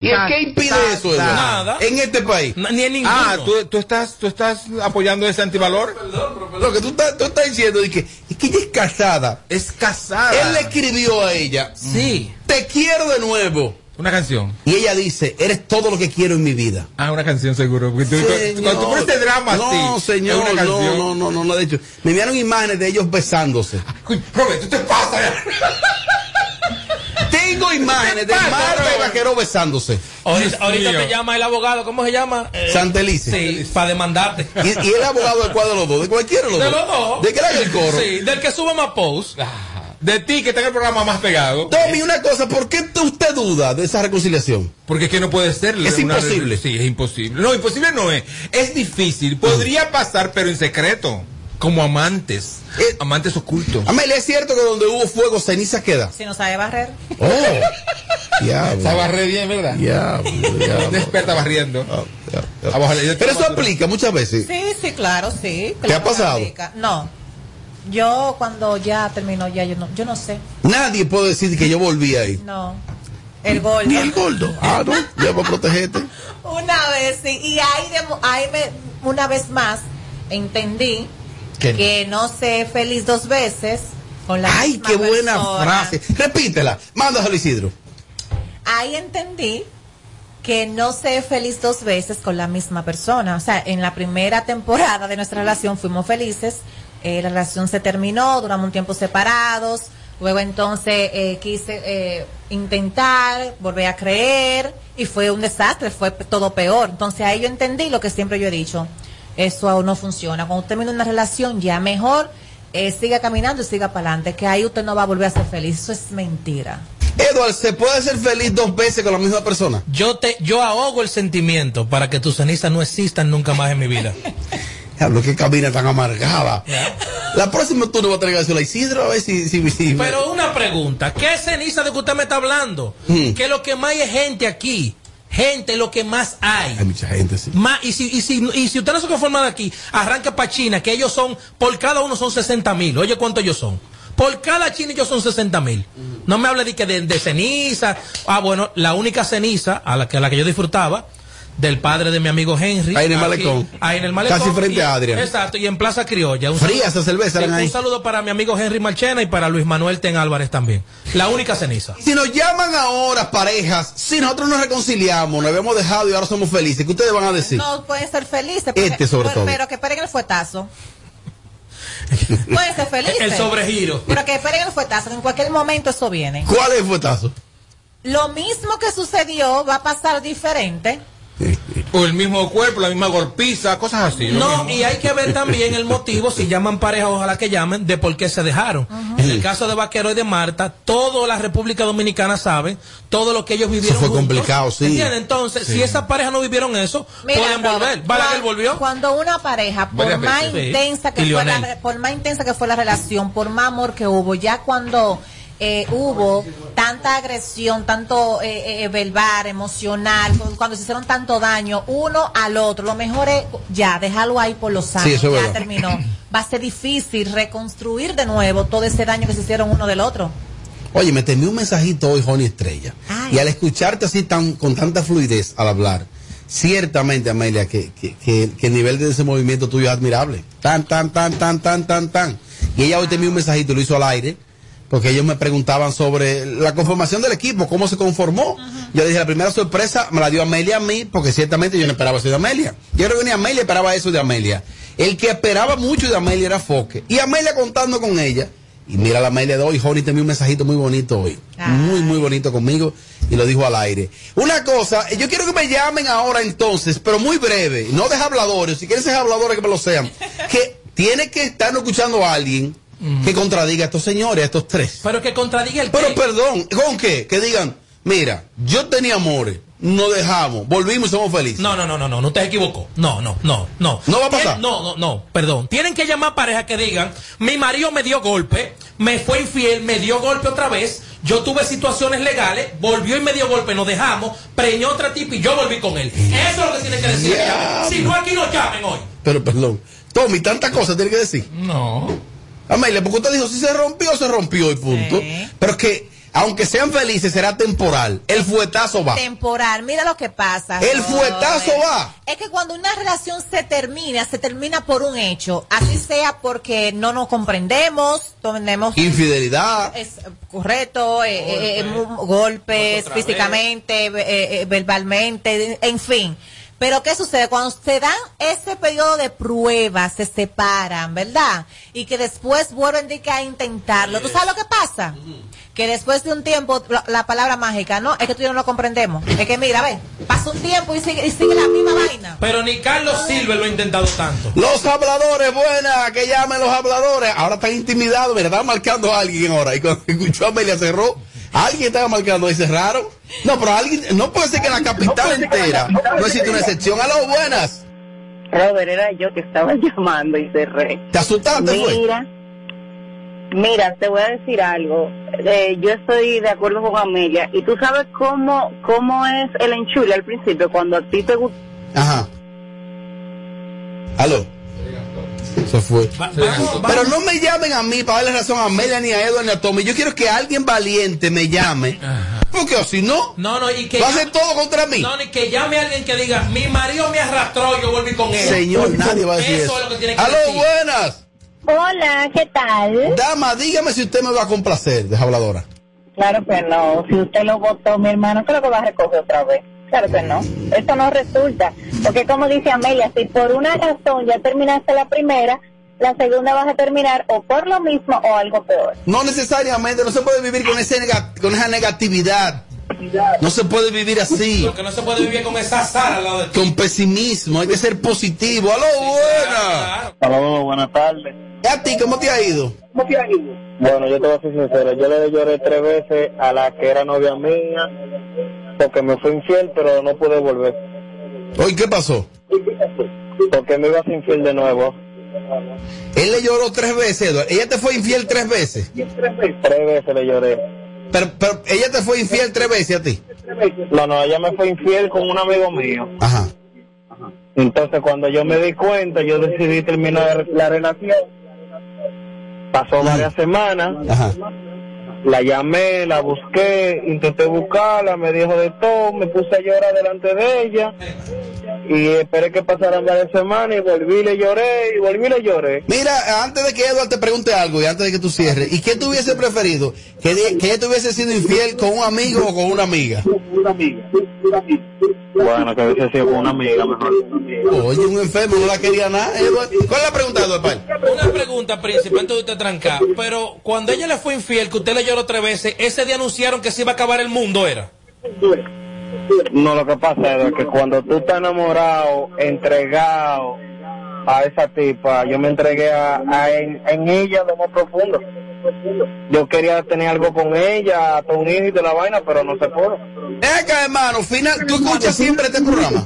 ¿Y qué impide eso, Eduardo? Nada. En este país. Ni en ninguno. Ah, ¿tú, tú estás, tú estás apoyando ese antivalor. Lo que tú estás, tú estás diciendo es que, es que ella es casada. Es casada. Él le escribió a ella, Sí. te quiero de nuevo. Una canción. Y ella dice, eres todo lo que quiero en mi vida. Ah, una canción seguro. Porque tú, cuando tú pones este drama no, así, señor, es una no, no, no, no, no, de hecho. Me enviaron imágenes de ellos besándose. Robert, tú te pasas. Tengo imágenes de Marta y? Vaquero besándose. Ahorita, te llama el abogado, ¿cómo se llama? Eh, Santelice. Sí, para demandarte. Y, y el abogado del cuadro de los dos, de cualquiera de los De dos. los dos. De que le haga el coro. Sí, del que suba más post. De ti, que está en el programa más pegado. Tommy, una cosa, ¿por qué usted duda de esa reconciliación? Porque es que no puede ser. Es una- imposible. Sí, es imposible. No, imposible no es. Es difícil. Podría pasar, pero en secreto. Como amantes. Eh, amantes ocultos. Amelia, ¿es cierto que donde hubo fuego, ceniza queda? Si no sabe barrer. Oh, diablo. Estaba re bien, ¿verdad? Diablo, diablo. Una experta barriendo. Ah, ya, ya. Abajo la- Pero eso aplica muchas veces. Sí, sí, claro, sí. ¿Te claro ha pasado? aplica. No. Yo cuando ya terminó, ya yo no, yo no sé. Nadie puede decir que yo volví ahí. No. El gordo. Ni el gordo. Ah, no, ya para protegerte. Una vez, sí. Y ahí, de- ahí me, una vez más entendí ¿Qué? que no sé feliz dos veces con la Ay, misma qué buena persona. frase. Repítela. Mándaselo, Isidro. Ahí entendí que no sé feliz dos veces con la misma persona. O sea, en la primera temporada de nuestra relación fuimos felices. eh, la relación se terminó, duramos un tiempo separados. Luego entonces eh, quise eh, intentar, volver a creer y fue un desastre, fue todo peor. Entonces ahí yo entendí lo que siempre yo he dicho. Eso aún no funciona. Cuando usted termina una relación ya mejor, eh, siga caminando y siga para adelante, que ahí usted no va a volver a ser feliz. Eso es mentira. Edward, ¿se puede ser feliz dos veces con la misma persona? Yo te, yo ahogo el sentimiento para que tus cenizas no existan nunca más en mi vida. Diablo, qué cabina tan amargada. La próxima tú no vas a tener que decirle a Isidro a ver si... si, si- Pero una pregunta, ¿qué ceniza de que usted me está hablando? Mm. Que lo que más hay es gente aquí. Gente, lo que más hay. Hay mucha gente, sí. Más, y, si, y, si, y si usted no se conforma de aquí, arranca para China, que ellos son, por cada uno son 60 mil. Oye, ¿cuántos ellos son? Por cada chino ellos son 60 mil. No me hable de que de, de ceniza. Ah, bueno, la única ceniza a la que, a la que yo disfrutaba, del padre de mi amigo Henry. Ahí en el aquí, malecón. Ahí en el malecón. Casi frente y- a Adrian. Exacto, y en Plaza Criolla. Un Fría saludo- esa cerveza, un ahí. saludo para mi amigo Henry Marchena y para Luis Manuel Ten Álvarez también. La única ceniza. Si nos llaman ahora parejas, si nosotros nos reconciliamos, nos habíamos dejado y ahora somos felices, ¿qué ustedes van a decir? No pueden ser felices. Este sobre pero, todo. Pero que esperen el fuetazo. pueden ser felices. El sobregiro. Pero que esperen el fuetazo, que en cualquier momento eso viene. ¿Cuál es el fuetazo? Lo mismo que sucedió va a pasar diferente. O el mismo cuerpo, la misma golpiza, cosas así. No, y hay que ver también el motivo, si llaman pareja, ojalá que llamen, de por qué se dejaron. En el caso de Vaquero y de Marta, toda la República Dominicana sabe todo lo que ellos vivieron. fue juntos. complicado, sí. ¿Entiendes? Entonces, si esas parejas no vivieron eso, Mira, pueden volver. Robert, Balaguer cuan- volvió. Cuando una pareja, por Varias más veces. Sí. intensa que fue la, por más intensa que fue la relación, por más amor que hubo, ya cuando eh, hubo tanta agresión, tanto eh, eh, verbal, emocional, cu- cuando se hicieron tanto daño uno al otro, lo mejor es ya dejarlo ahí por los años, Sí, ya verdad. terminó. Va a ser difícil reconstruir de nuevo todo ese daño que se hicieron uno del otro. Oye, me temí un mensajito hoy, Joni Estrella. Ay. Y al escucharte así tan, con tanta fluidez al hablar, ciertamente, Amelia, que, que, que- que el nivel de ese movimiento tuyo es admirable. Tan, tan, tan, tan, tan, tan, tan. Y ella hoy te envió un mensajito, lo hizo al aire, porque ellos me preguntaban sobre la conformación del equipo, cómo se conformó. Yo le dije, la primera sorpresa me la dio Amelia a mí, porque ciertamente yo no esperaba eso de Amelia. Yo creo que ni Amelia esperaba eso de Amelia. El que esperaba mucho de Amelia era Foque. Y Amelia contando con ella. Y mira la Amelia de hoy, Joni te envió un mensajito muy bonito hoy. Ay. Muy, muy bonito conmigo. Y lo dijo al aire. Una cosa, yo quiero que me llamen ahora entonces, pero muy breve. No de habladores, si quieren ser habladores que me lo sean. Que tiene que estar escuchando a alguien que contradiga a estos señores, a estos tres. Pero que contradiga el Pero qué. perdón, ¿con qué? Que digan, mira, yo tenía amores, nos dejamos, volvimos y somos felices. No, no, no, no, no, no te equivocó. No, no, no, no. ¿No va a pasar? No, no, no, perdón. Tienen que llamar pareja que digan, mi marido me dio golpe, me fue infiel, me dio golpe otra vez, yo tuve situaciones legales, volvió y me dio golpe, nos dejamos, preñó otra tipa y yo volví con él. Eso es lo que tienen que decir. Ya. Si no, aquí no llamen hoy. Pero perdón, Tommy, tantas cosas tiene que decir. No. Amelia, porque usted dijo, si se rompió, se rompió y punto. Sí. Pero es que aunque sean felices, será temporal. El fuetazo va. Temporal, mira lo que pasa. El fuetazo va. Es que cuando una relación se termina, se termina por un hecho. Así sea porque no nos comprendemos, tenemos Infidelidad. es correcto, eh, eh, eh, mu- golpes físicamente, eh, eh, verbalmente, en fin. Pero ¿qué sucede? Cuando se dan ese periodo de pruebas, se separan, ¿verdad? Y que después vuelven de que a intentarlo. ¿Tú sabes lo que pasa? Que después de un tiempo, la, la palabra mágica, ¿no? Es que tú y yo no lo comprendemos. Es que mira, ve, pasa un tiempo y sigue, y sigue la misma vaina. Pero ni Carlos Silva lo ha intentado tanto. Los habladores, buena, que llamen los habladores. Ahora están intimidados, me estaba marcando a alguien ahora. Y cuando escuchó a Amelia cerró, alguien estaba marcando y cerraron. No, pero alguien, no puede ser que en la capital entera no existe una excepción. Aló, buenas. Robert, era yo que estaba llamando y cerré. ¿Te asustaste, fue? Mira, mira, te voy a decir algo. Eh, yo estoy de acuerdo con Amelia. ¿Y tú sabes cómo, cómo es el enchule al principio? Cuando a ti te gusta... Ajá. Aló. Se fue. Va- vamos- Pero no me llamen a mí para darle razón a Amelia, ni a Edward, ni a Tommy. Yo quiero que alguien valiente me llame. Porque o si no, No, no, y que. va a hacer todo contra mí. No, ni que llame a alguien que diga, mi marido me arrastró y yo volví con él. Señor, nadie va a decir Eso eso. es lo que tiene que Aló, decir. buenas. Hola, ¿qué tal? Dama, dígame si usted me va a complacer, de habladora. Claro que no. Si usted lo votó, mi hermano, creo que va a recoger otra vez. Claro que no. Eso no resulta. Porque como dice Amelia, si por una razón ya terminaste la primera, la segunda vas a terminar o por lo mismo o algo peor. No necesariamente, no se puede vivir con, ese con esa negatividad. No se puede vivir así, Porque no se puede vivir con esa sal al lado de ti. con pesimismo. Hay que ser positivo. Aló, buena. Saludos, buenas tardes. ¿Y a ti cómo te ha ido? Bueno, yo te voy a ser sincero, yo le lloré tres veces a la que era novia mía, porque me fue infiel, pero no pude volver, Oye, ¿qué pasó? porque me iba a ser infiel de nuevo. Él le lloró tres veces, Edward. Ella te fue infiel tres veces. Tres veces le lloré. Pero, pero ella te fue infiel tres veces a ti. No, no, ella me fue infiel con un amigo mío. Ajá. Entonces, cuando yo me di cuenta, yo decidí terminar la relación. Pasó varias semanas, Ajá. La llamé, la busqué, intenté buscarla, me dijo de todo, me puse a llorar delante de ella y esperé que pasaran varias semanas y volví, le lloré y volví, le lloré. Mira, antes de que Edward te pregunte algo y antes de que tú cierres, ¿y qué tú hubiese preferido? ¿Que, de- que ella te hubiese sido infiel con un amigo o con una amiga? Bueno, que hubiese sido con una amiga mejor. Oye, un enfermo no la quería nada, Edward. ¿Cuál es la pregunta, Edward? Pal? Una pregunta, príncipe, antes de usted trancar. Pero cuando ella le fue infiel, que usted le lloró tres veces, ese día anunciaron que se iba a acabar el mundo, ¿era? No, lo que pasa es que cuando tú estás enamorado, entregado a esa tipa, yo me entregué a, a- en, en ella lo más profundo. Yo quería tener algo con ella, hasta un hijo y de la vaina, pero no se pudo. Ven acá, hermano, final, tú escuchas siempre este programa.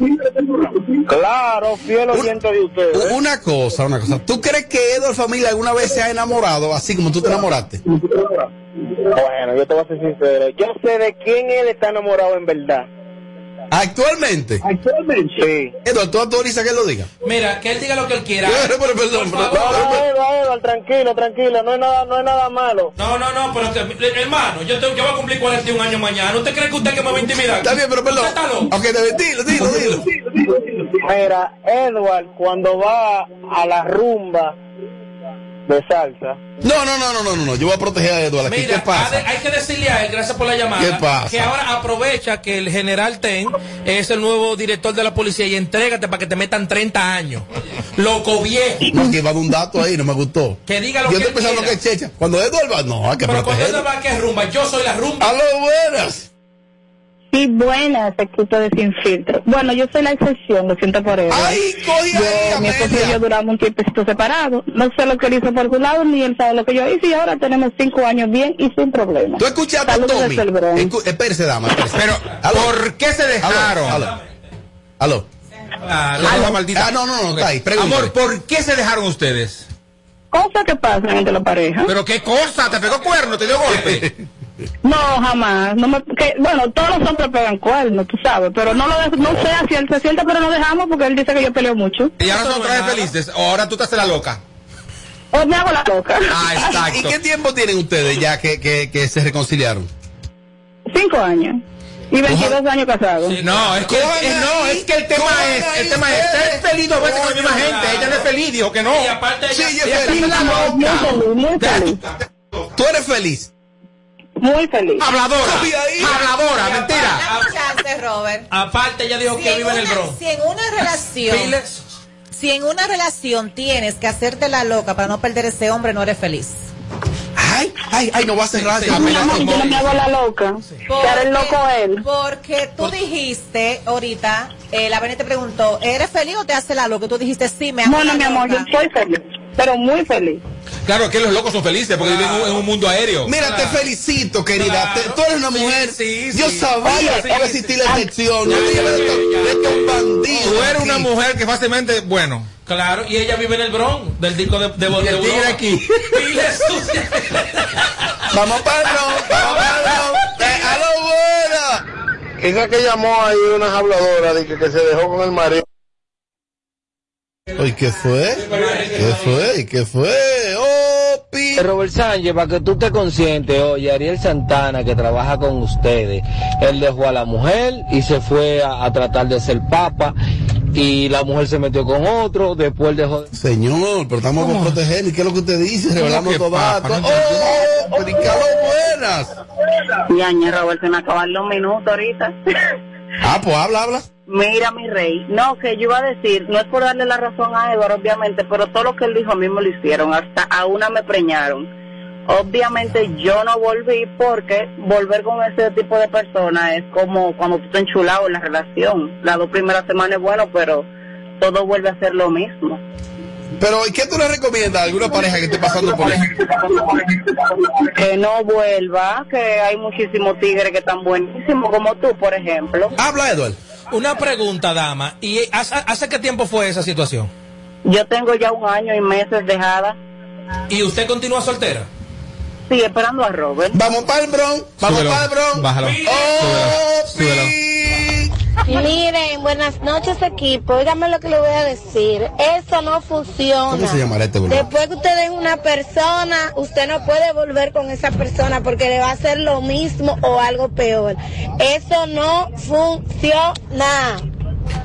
Claro, fiel oyente de ustedes. U- Una cosa, una cosa. ¿Tú crees que Edward Familia alguna vez se ha enamorado así como tú te enamoraste? Bueno, yo te voy a ser sincero. Yo sé de quién él está enamorado en verdad. Actualmente. Sí. Edward, tú autorizas que él lo diga. Mira, que él diga lo que él quiera. Pero, pero, perdón, Por pero- favor. No, Edward, Edward, tranquilo, tranquilo, no es nada, no es nada malo. No, no, no, pero hermano, yo, te- yo voy a cumplir 41 años mañana. ¿Usted cree que usted que me va a intimidar? Está bien, pero perdón. Ok, te- dilo, dilo, dilo. Mira, Edward, cuando va a la rumba de salsa, No, no, no, no, no, no, no. Yo voy a proteger a. Mira, ¿Qué pasa? hay que decirle a él, gracias por la llamada, ¿Qué pasa? que ahora aprovecha que el general Ten es el nuevo director de la policía y entrégate para que te metan 30 años. Loco viejo. No, que va a un dato ahí, no me gustó. Que diga lo Yo que estoy él pensando que es checha. Cuando Edward va, no, hay que Pero cuando él protegerlo. va que es rumba, yo soy la rumba. Aló, buenas. Sí, buenas, equipo de Sin Filtro. Bueno, yo soy la excepción, lo siento por eso. Ay, cogí ahí, mi esposo y yo duramos un tiempecito separado. No sé lo que él hizo por su lado, ni él sabe lo que yo hice. Y ahora tenemos cinco años bien y sin problema. ¿Tú escuchaste a Tommy? desde el Bronx. Escu- Espérese, dama, espérese. Pero, Aló. ¿por qué se dejaron? Aló, aló. Aló. Claro. Aló, maldita. Ah, no, no, no, está ahí, pregúntale. Amor, ¿por qué se dejaron ustedes? Cosas que pasan entre la pareja. ¿Pero qué cosa? ¿Te pegó cuerno? ¿Te dio golpe? No, jamás. No me, que, bueno, todos los hombres pegan cuernos, tú sabes. Pero no lo de- no sé si él se siente, pero no dejamos porque él dice que yo peleo mucho. Y ahora no otra es vez nada. felices. O ahora tú te haces la loca. O me hago la loca. Ah, ¿Y exacto. qué tiempo tienen ustedes ya que, que, que se reconciliaron? Cinco años. Y 22 años casados. No, es que, es- no, es que el tema es, el tema es ser feliz dos veces con la misma gente. Ella no es feliz, dijo que no. Y aparte ella, Sí, yo Ella feliz, muy feliz. Tú eres feliz. Muy feliz. Habladora. Habladora, mentira. Chance, Robert. aparte ella dijo Si que en, vive en el una, Bronx. si en una relación, Piles. si en una relación tienes que hacerte la loca para no perder ese hombre, no eres feliz. Ay, ay, ay, no va a cerrar. Sí, sí. No, yo no me hago la loca. Que hará el loco él. Porque tú dijiste ahorita, eh, la Beni te preguntó, ¿eres feliz o te hace la loca? Tú dijiste, sí, me hago No, no, la mi amor, yo soy feliz. Pero muy feliz. Claro, que los locos son felices porque viven en un- mundo aéreo. Mira, te felicito, querida. Claro. Te- tú eres una mujer. sí, sí. Yo sabía que iba a existir la excepción. de estos- bandidos. Tú eres una mujer que fácilmente, bueno. Claro, y ella vive en el Bronx, del disco de, de, de el tigre Europa. aquí. Vamos para el Bronx, vamos para el Bronx. Eh, ¡A lo buena! Esa que llamó ahí una habladora de que, que se dejó con el marido. Oye, ¿qué fue? ¿Qué fue? ¿Qué fue? ¡Oh, pi! Robert Sánchez, para que tú te conscientes, oye, Ariel Santana, que trabaja con ustedes, él dejó a la mujer y se fue a, a tratar de ser papa, y la mujer se metió con otro, después dejó... Señor, pero estamos por proteger. ¿Y qué es lo que usted dice? Revelamos todo. No ¡Oh! pero ¿y qué a lo buenas! Yaña, Robert, se me acaban los minutos ahorita. Ah, pues habla, habla. Mira, mi rey, no, que yo iba a decir, no es por darle la razón a Eduardo, obviamente, pero todo lo que él dijo a mí me lo hicieron, hasta a una me preñaron. Obviamente yo no volví porque volver con ese tipo de personas es como cuando tú estás enchulado en la relación. Las dos primeras semanas es bueno, pero todo vuelve a ser lo mismo. Pero, ¿y qué tú le recomiendas a alguna pareja que esté pasando por eso? Que no vuelva, que hay muchísimos tigres que están buenísimos, como tú, por ejemplo. Habla, Eduardo. Una pregunta, dama. ¿Y hace, hace qué tiempo fue esa situación? Yo tengo ya un año y meses dejada, ¿Y usted continúa soltera? sí, esperando a Robert. Vamos para el Bronx. Vamos para el Bronx. bájalo. ¡Oh, Súbelo! Miren, buenas noches equipo. Óigame lo que le voy a decir. Eso no funciona. ¿Cómo se llamará este boludo? Después que usted deje una persona, usted no puede volver con esa persona porque le va a hacer lo mismo o algo peor. Eso no funciona.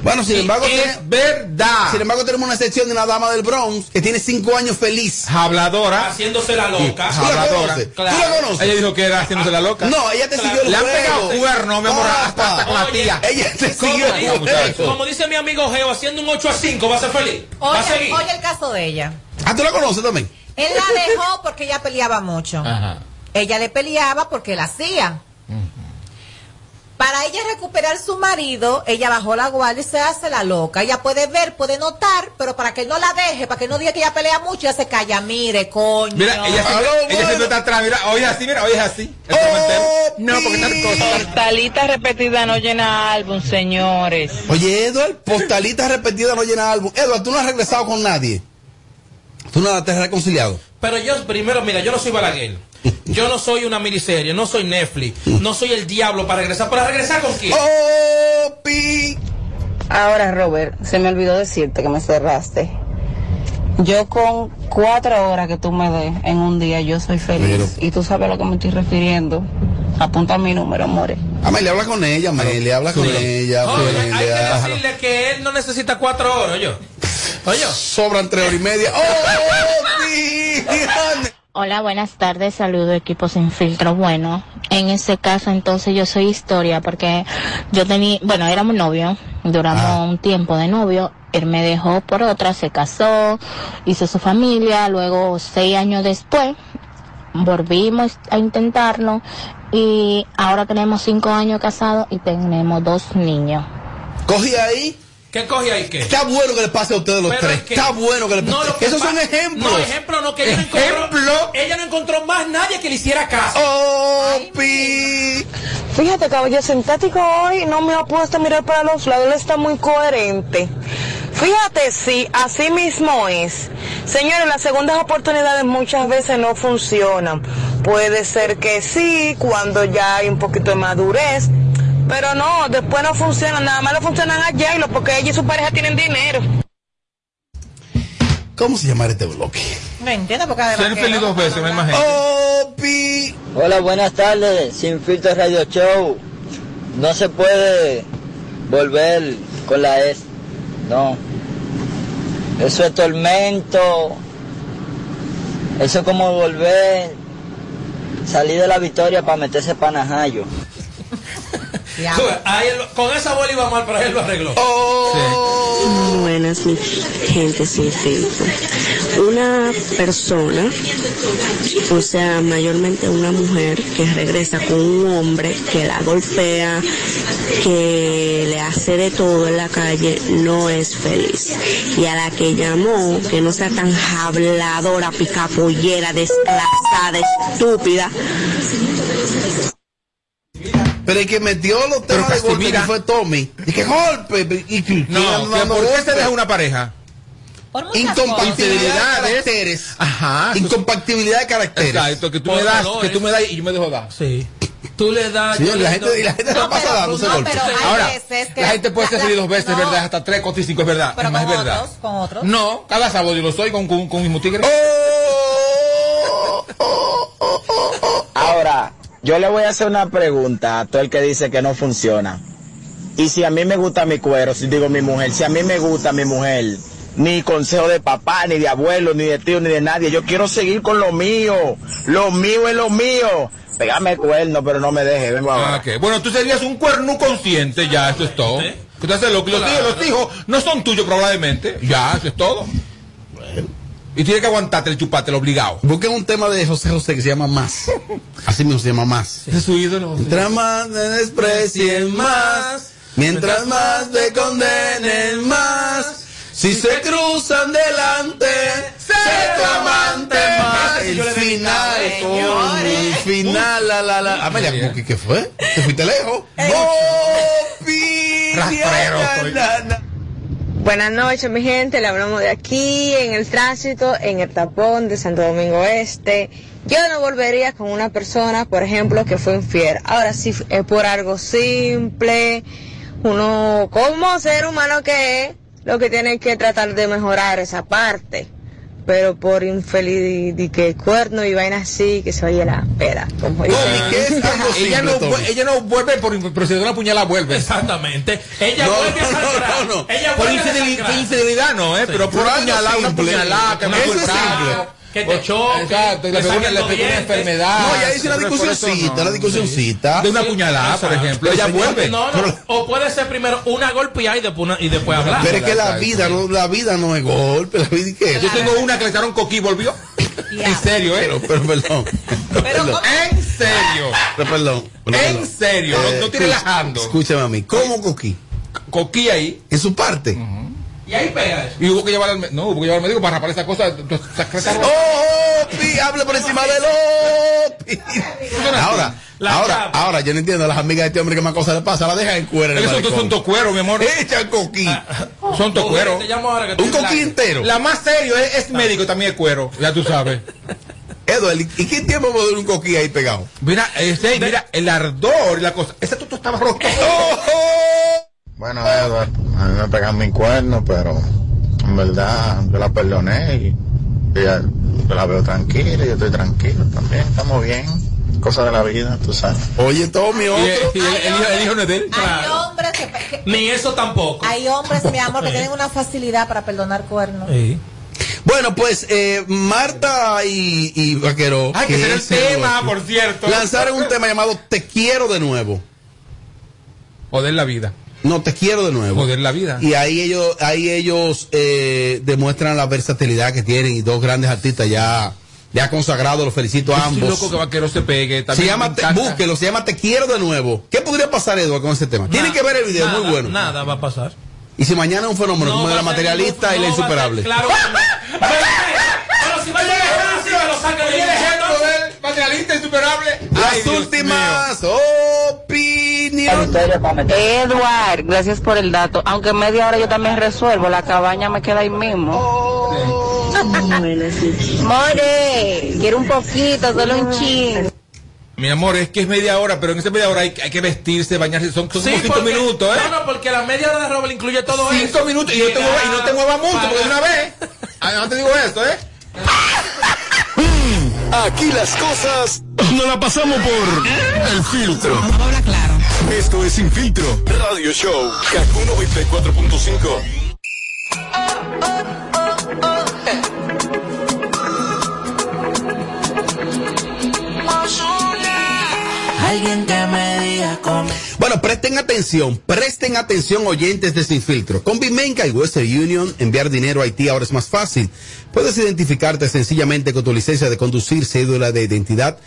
Bueno, sin embargo, tiene- Es verdad. sin embargo, tenemos una excepción de una dama del Bronx que tiene cinco años feliz. Habladora. Haciéndose la loca. ¿Tú la Habladora. conoces? ¿Tú Claro. la conoces? Ella dijo que era haciéndose la loca. No, ella te Claro. siguió el Le han pegado cuernos, mi amor, hasta, hasta con la tía. Ella te siguió el juego. como dice mi amigo Geo, haciendo un 8 a 5, ¿va a ser feliz? ¿Va a seguir? Oye, oye el caso de ella. Ah, ¿tú la conoces también? Él la dejó porque ella peleaba mucho. Ajá. Ella le peleaba porque él hacía. Para ella recuperar su marido, ella bajó la guardia y se hace la loca. Ella puede ver, puede notar, pero para que no la deje, para que no diga que ella pelea mucho, ella se calla. Mire, coño. Mira, ella siempre, Aló, ella bueno. siempre está atrás. Mira, hoy es así, mira, hoy es así. Oh, No, porque está cosa. Postalita repetida no llena álbum, señores. Oye, Edward, postalita repetida no llena álbum. Edward, tú no has regresado con nadie. Tú no te has reconciliado. Pero yo, primero, mira, yo no soy Balaguer. Yo no soy una miniserie, no soy Netflix, no soy el diablo para regresar. ¿Para regresar con quién? Oh, pi. Ahora, Robert, se me olvidó decirte que me cerraste. Yo con cuatro horas que tú me des en un día, yo soy feliz. Pero- Y tú sabes a lo que me estoy refiriendo. Apunta mi número, amores. Amelia, habla con ella, Amelia, habla con ella, Oye, hay que decirle que él no necesita cuatro horas, yo. Oye, Sobran tres horas y media. Oh. Hola, buenas tardes, saludo equipo sin filtro. Bueno, en ese caso entonces yo soy historia porque yo tenía, bueno, éramos novios, duramos Ah. un tiempo de novio, él me dejó por otra, se casó, hizo su familia, luego seis años después volvimos a intentarlo y ahora tenemos cinco años casados y tenemos dos niños. Cogí ahí. ¿Qué coge ahí qué? Está bueno que le pase a ustedes los Pero tres. es que- Está bueno que le No, pase. lo que Esos son ejemplos. No, ejemplo no, que ella no encontró, ella no encontró más nadie que le hiciera caso. Oh, pi. Fíjate, caballero sintético hoy no me ha puesto a mirar para los lados, él está muy coherente. Fíjate, sí, así mismo es. Señores, las segundas oportunidades muchas veces no funcionan. Puede ser que sí, cuando ya hay un poquito de madurez, pero no, después no funcionan, nada más lo funcionan a J-Lo porque ella y su pareja tienen dinero. ¿Cómo se llamará este bloque? No entiendo porque además. Ser feliz no- dos veces, no más gente. Opi. Hola, buenas tardes. Sin filtro radio show. No se puede volver con la S. No. Eso es tormento. Eso es como volver, salir de la victoria para meterse panajayo. Él- con esa bola iba mal, pero él lo arregló. Buenas, mi gente sin filtro. Una persona, o sea, mayormente una mujer que regresa con un hombre que la golpea, que le hace de todo en la calle, no es feliz. Y a la que llamó, que no sea tan habladora, picapollera, desplazada, estúpida, Pero el que metió los temas de golpe que fue Tommy. Y que golpe. Y, que- No, que ¿por qué se deja una pareja? Incompatibilidad de caracteres. Ajá. Incompatibilidad de caracteres. Exacto, que tú Por me das, valores. que tú me das y yo me dejo dar. Sí. Tú le das. Señor, yo la le gente, y la gente No, no pasa dándose no, golpes. Ahora, veces que la gente puede ser feliz dos veces, no, ¿verdad? Hasta tres, cuatro y cinco, es verdad. Pero es más, con es verdad. otros, con otros. No, cada sábado yo lo soy con, con, con mi mismo tigre. Ahora, yo le voy a hacer una pregunta a todo el que dice que no funciona. Y si a mí me gusta mi cuero, si digo mi mujer, si a mí me gusta mi mujer, ni consejo de papá, ni de abuelo, ni de tío, ni de nadie, yo quiero seguir con lo mío. Lo mío es lo mío. Pégame el cuerno, pero no me deje, vengo Ah, ahora. ok. Bueno, tú serías un cuerno consciente, ya, eso es todo. ¿Eh? Entonces, lo, los, hijos, los hijos no son tuyos probablemente, ya, eso es todo. Y tienes que aguantarte el chupate, el obligado. Busquen un tema de José José que se llama Más. Así mismo se llama Más. Ese es su ídolo. Mientras más me desprecien más, mientras más te condenen más, si se cruzan delante, sé tu amante más. El final, con el final, la la la. Amelia, ¿qué, qué fue? ¿Te fuiste lejos? Opinión, Rastrero estoy. na, na. Buenas noches, mi gente. Le hablamos de aquí, en el tránsito, en el tapón de Santo Domingo Este. Yo no volvería con una persona, por ejemplo, que fue infiel. Ahora sí, es por algo simple. Uno, como ser humano que es, lo que tiene que tratar de mejorar esa parte. Pero por infeliz, de que cuerno y vaina así, que se oye la pera. Como dicen. Tommy, ¿qué es algo Ella no, ella no vuelve por, pero si una puñalada vuelve. Exactamente. Ella No, vuelve a no, no, no, no. Ella Por infidelidad, no, ¿eh? Pero por Por una puñalada, una puñalada, que me Eso fue es simple. Que te choque. Exacto, y le pegó una, le pegó enfermedad. No, ya hice una Pero por eso discusioncita, no. una discusioncita. De una Sí, puñalada, por ejemplo. Ella vuelve. No, no. O puede ser primero una golpeada y después, una- y después hablar. Pero es que la vida, no, la vida no es golpe, la vida es que Yo tengo una que le echaron coquí y volvió. En serio, ¿eh? Pero, pero perdón. Pero. En serio. Pero perdón. pero En serio. No, no estoy escucha- relajando. Escúchame a mí. ¿Cómo Coquí? Coquí ahí. En su parte. Y ahí pega eso. Y hubo que llevar al médico. No, hubo que llevar al médico para rapar esa cosa. Secretario- ¡Oh, Pi! Hable por encima del Opi. Ahora, La ahora, chapa. ahora, yo no entiendo a las amigas de este hombre que más cosas le pasa. La dejan en cuero en el Esos son, son tocueros, mi amor. Echan Coquí. Son tocueros. Te llamo ahora que Un tú- Coquí entero. La más serio es, es médico también es cuero. Ya tú sabes. Eduardo, ¿y qué tiempo puede durar un Coquí ahí pegado? Mira, ese, mira, el ardor y la cosa. Ese tuto estaba roto. Bueno, Edward, a mí me pegan mi cuerno, pero en verdad yo la perdoné y y ya- yo la veo tranquila y yo estoy tranquilo también, estamos bien. Cosa de la vida, tú sabes. Oye, Tommy, Y, otro. el, y el- el hijo, el hijo no es de él. Hay hombres que, que- Ni eso tampoco. hay hombres, mi amor, que tienen una facilidad para perdonar cuernos. Sí. Bueno, pues eh, Marta y, y Vaquero. Ay, que ese era el es tema, por cierto. Lanzaron un tema llamado Te quiero de nuevo. Joder la vida. No, te quiero de nuevo. Joder la vida. Y ahí ellos, ahí ellos eh, demuestran la versatilidad que tienen y dos grandes artistas ya, ya consagrados, los felicito a ambos. loco que Vaquero se pegue. Se llama, te, búsquelo, se llama Te quiero de nuevo. ¿Qué podría pasar, Eduardo, con ese tema? Tienen que ver el video, nada, muy bueno. Nada va a pasar. Y si mañana es un fenómeno como va de la materialista y la no a ser- insuperable. Claro. no. Pero, si va lo materialista insuperable. Las Ay, últimas opiniones. Edward, gracias por el dato. Aunque en media hora yo también resuelvo, la cabaña me queda ahí mismo. More, quiero un poquito, solo un chin. Mi amor, es que es media hora, pero en esa media hora hay, hay que vestirse, bañarse. Son, son Sí, como cinco porque- minutos, ¿eh? No, no, porque la media hora de Robert incluye todo eso. Cinco minutos y no te muevas, y no te muevas mucho, porque de una vez. Ah, No te digo esto, ¿eh? Aquí las cosas no la pasamos por el filtro. Habla claro. Esto es Sin Filtro Radio Show. Kaku 94.5. Alguien que me diga cómo. Bueno, presten atención, presten atención oyentes de Sin Filtro. Con Bimenca y Western Union, enviar dinero a Haití ahora es más fácil. Puedes identificarte sencillamente con tu licencia de conducir, cédula de identidad,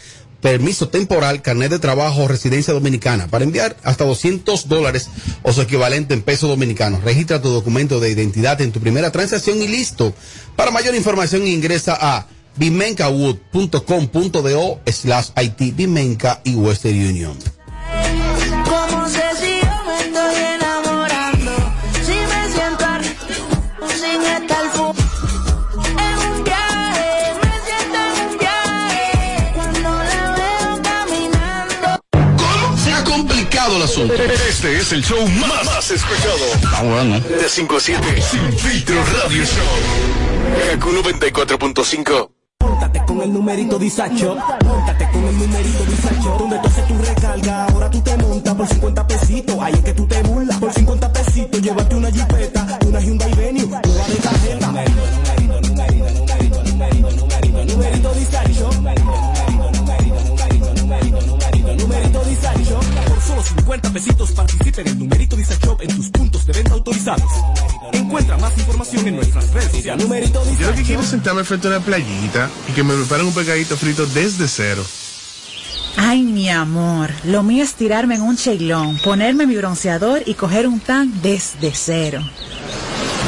permiso temporal, carnet de trabajo residencia dominicana para enviar hasta 200 dólares o su equivalente en pesos dominicanos. Registra tu documento de identidad en tu primera transacción y listo. Para mayor información ingresa a bimencawood.com.do slash IT Bimenca y Western Union. ¿Cómo sé si yo me estoy enamorando? Si me siento arriba sin estar fu- En un viaje, me siento en un viaje. Cuando la veo caminando. Se ha complicado el asunto. Este es el show más, más escuchado. Ah, bueno. De 5 a 7. Sin Filtro Radio Show. Kaku 94.5. Móntate con el numerito disacho, móntate con el numerito disacho, donde tú haces tu recarga, ahora tú te montas por 50 pesitos, ahí es que tú te burlas, por 50 pesitos, llévate una jipeta, una Hyundai Venue, nueva de tarjeta. Numerito, numerito, numerito, numerito, numerito, numerito, numerito. Numerito, 50 pesitos participa en numerito disacho en tus puntos de venta autorizados. Encuentra más información en nuestras redes sociales. Numerito Yo lo que quiero es sentarme frente a una playita y que me preparen un pegadito frito desde cero. Ay, mi amor, lo mío es tirarme en un cheilón, ponerme mi bronceador y coger un tan desde cero.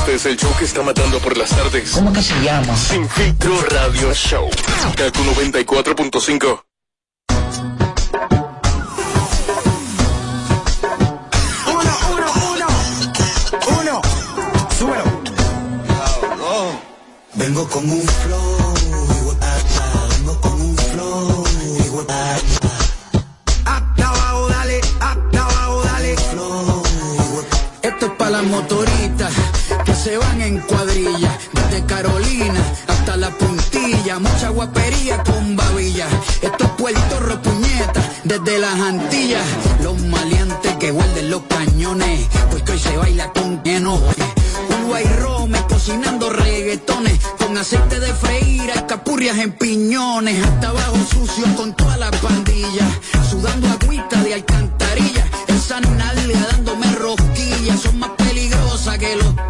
Este es el show que está matando por las tardes. ¿Cómo que se llama? Sin Filtro Radio Show. Kaku 94.5. Uno, uno, uno. Uno. Súbelo. Vengo con un flow, se van en cuadrilla, desde Carolina hasta la puntilla, mucha guapería con babilla. Esto es Puerto Ropuñeta, desde las Antillas, los maleantes que guarden los cañones, porque hoy se baila con enojo. Uva y rome cocinando reggaetones, con aceite de freír, escapurrias en piñones, hasta abajo sucio con toda la pandilla, sudando agüita de alcantarilla, esa nalga dándome rosquillas, son más peligrosas que los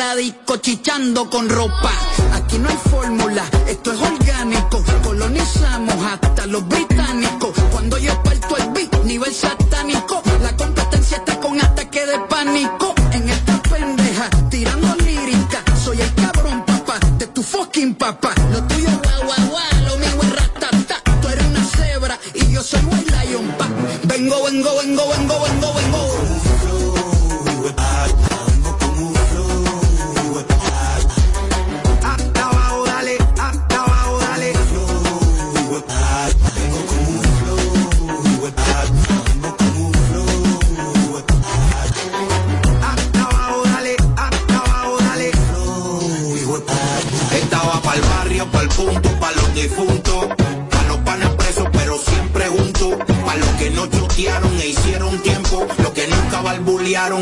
tener a tu aladico chichando con ropa, aquí no hay fórmula, esto es orgánico, colonizamos hasta los británicos, cuando yo parto el beat, nivel satánico, la competencia está con ataque de pánico, en esta pendeja, tirando lírica, soy el cabrón papá, de tu fucking papá, lo tuyo es guau guau guau, lo mío es ratata, tú eres una cebra y yo soy un lion pa, vengo, vengo, vengo, vengo.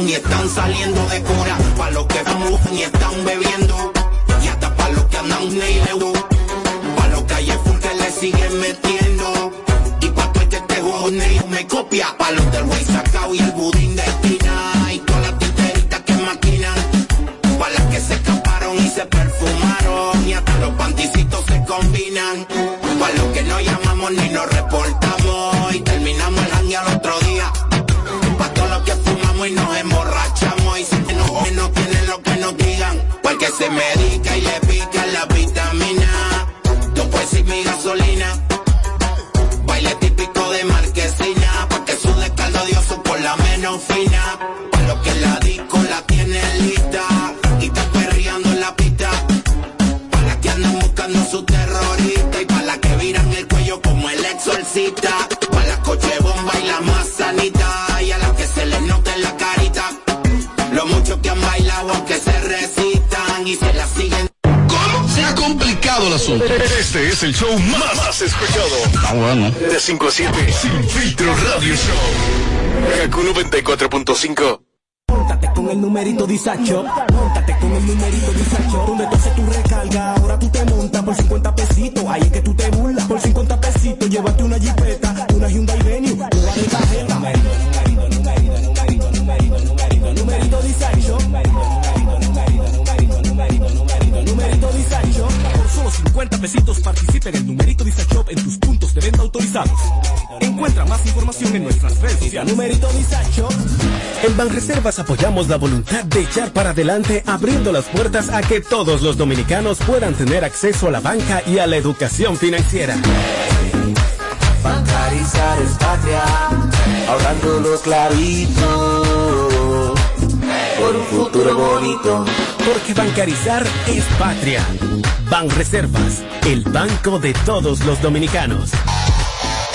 Y están saliendo de cora, pa' los que fuman y están bebiendo, el show más, más escuchado. Ah, bueno. De 5 a 7. Sin filtro radio show. Kaku 94.5. Móntate con el numerito disacho, móntate con el numerito disacho, donde tú haces tu recarga, ahora tú te montas por 50 pesitos, ahí es que tú te burlas, información en nuestras redes sociales. Numerito disacho. En Banreservas apoyamos la voluntad de echar para adelante, abriendo las puertas a que todos los dominicanos puedan tener acceso a la banca y a la educación financiera. Bancarizar es patria, ahorrándolo clarito, por un futuro bonito. Porque bancarizar es patria. Banreservas, el banco de todos los dominicanos.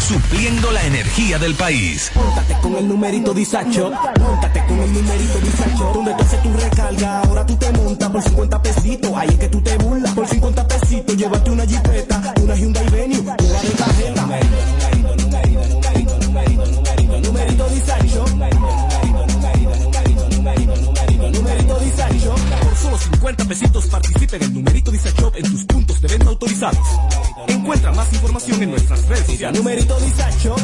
Supliendo la energía del país. Móntate con el numerito disacho, móntate con el numerito disacho, donde tú haces tu recarga, ahora tú te montas por 50 pesitos, ahí es que tú te burlas, por 50 pesitos, llévate una jipeta, una Hyundai Venue, una de tarjeta. Numerito, numerito, numerito, numerito, numerito, numerito, disacho, numerito, numerito, numerito, numerito, numerito, disacho. Por solo 50 pesitos participa en el numerito disacho en tus autorizados. Encuentra más información en nuestras redes sociales. Numerito disacho.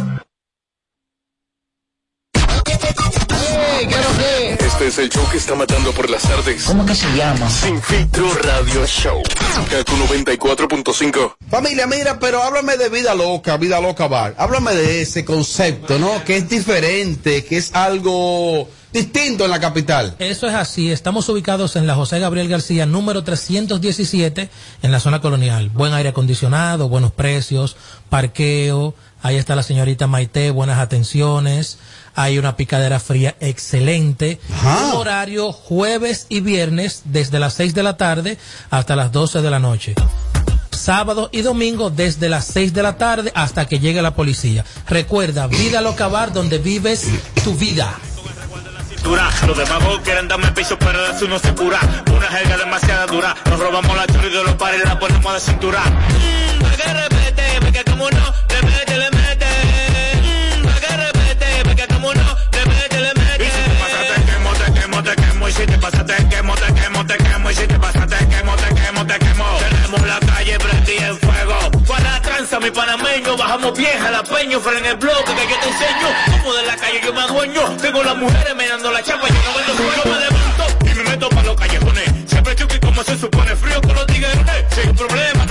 Este es el show que está matando por las tardes. ¿Cómo que se llama? Sin filtro radio show. Kaku 94.5. Familia, mira, pero háblame de vida loca, vida loca bar. Háblame de ese concepto, ¿no? Que es diferente, que es algo distinto en la capital. Eso es así. Estamos ubicados en la José Gabriel García, número 317, en la zona colonial. Buen aire acondicionado, buenos precios, parqueo. Ahí está la señorita Maite, buenas atenciones. Hay una picadera fría excelente. Un horario jueves y viernes desde las 6 de la tarde hasta las 12 de la noche. Sábado y domingo desde las 6 de la tarde hasta que llegue la policía. Recuerda, Vida Loca Bar donde vives tu vida. Cintura. Los demagos quieren darme piso, pero de eso no se cura. Una jerga demasiado dura. Nos robamos la chorra y de los pares la ponemos de cintura. Mmm, pa' que repete, porque como no, le mete, le mete. Mmm, pa' que repete, porque como no, le mete, le mete. Y si te pasa, te quemo, te quemo, te quemo. Y si te pasa, te quemo, te quemo, te quemo. Y si te pasa, te quemo, te quemo, te quemo. Tenemos la calle prendida Para tranza, mi panameño. Bajamos bien, jalapeño, frena el bloque que yo te enseño. Como de la calle yo me adueño. Tengo las mujeres me dando la chapa. Yo no vendo suelo, me levanto y me meto pa' los callejones. Siempre chuki como se supone. Frío con los tigres. Sin problema,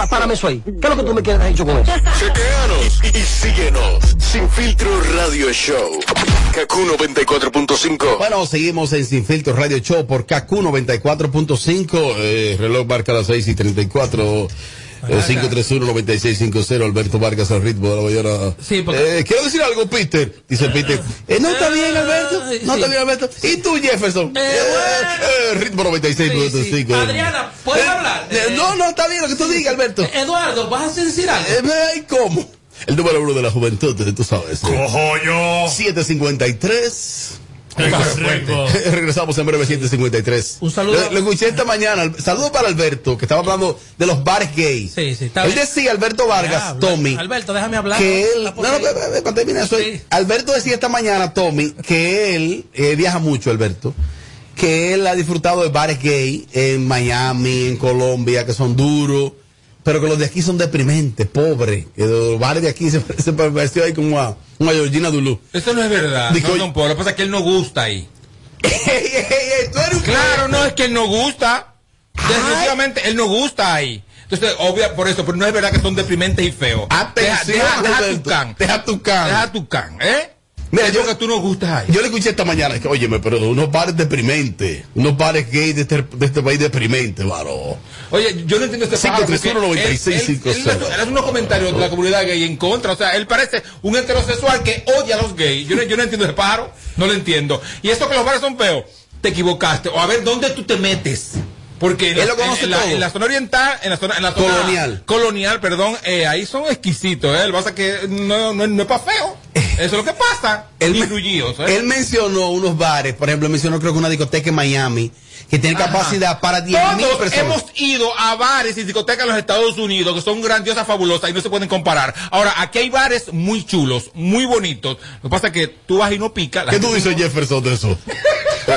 Para, párame eso ahí. ¿Qué es lo que tú me quieres hecho con eso? Chequeanos y síguenos. Sin filtro radio show. Kaku 94.5. Bueno, seguimos en Sin Filtro Radio Show por KQ 94.5. Eh, reloj marca las 6 y 34. Eh, 531-9650, Alberto Vargas al ritmo de la mañana. Sí, porque- Eh, quiero decir algo, Peter. Dice Peter. Eh, no está bien, Alberto. No está bien, Alberto. ¿Y tú, Jefferson? Eh, eh, ritmo 96.5. Adriana, ¿puedes hablar? Eh, no, no, está bien lo que tú digas, Alberto. Eduardo, ¿vas a decir algo? Eh, ¿y ¿Cómo? El número uno de la juventud, tú sabes. Cojo yo. 753. Regresamos en breve 753. Un saludo. Lo, lo escuché esta mañana. Saludo para Alberto, que estaba hablando de los bares gays. Sí, sí, Él decía, Alberto Vargas, Ya. Tommy, Alberto, déjame hablar. que él. No, no, para terminar eso. Alberto decía esta mañana, Tommy, que él eh, viaja mucho, Alberto. Que él ha disfrutado de bares gay en Miami, en Colombia, que son duros, pero que los de aquí son deprimentes, pobres. Que los bares de aquí se, se pareció ahí como a una Georgina Dulú. Eso no es verdad. Dijo- no, don. Lo que pasa es que él no gusta ahí. Claro, no es que él no gusta. Definitivamente él no gusta ahí. Entonces, obvia por eso, pero no es verdad que son deprimentes y feos. Deja, Atención, deja, deja tu can. Deja tu can. Deja tu can, ¿eh? Mira, yo- porque tú no gustas ahí. Yo le escuché esta mañana que, óyeme, pero unos bares deprimentes, unos bares gay de este, de este país deprimente, varón. Oye, yo no entiendo este pájaro. porque 531-9650. él- él- él- él hace unos comentarios de la comunidad gay en contra. O sea, él parece un heterosexual que odia a los gays. Yo no, yo no entiendo ese pájaro. No lo entiendo. Y esto que los bares son feos, te equivocaste. O a ver, ¿dónde tú te metes? Porque en, Él la, lo conoce en la- todo. en la zona oriental, en la zona, en la zona Colonial. colonial, perdón, eh, ahí son exquisitos. ¿eh? Lo que pasa es que no, no, no es para feo. Eso es lo que pasa. Él, él mencionó unos bares, por ejemplo, mencionó creo que una discoteca en Miami, que tiene Ajá. capacidad para 10 mil personas. hemos ido a bares y discotecas en los Estados Unidos que son grandiosas, fabulosas y no se pueden comparar. Ahora, aquí hay bares muy chulos, muy bonitos. Lo que pasa es que tú vas y no pica. ¿Qué tú dices, Jefferson, de eso?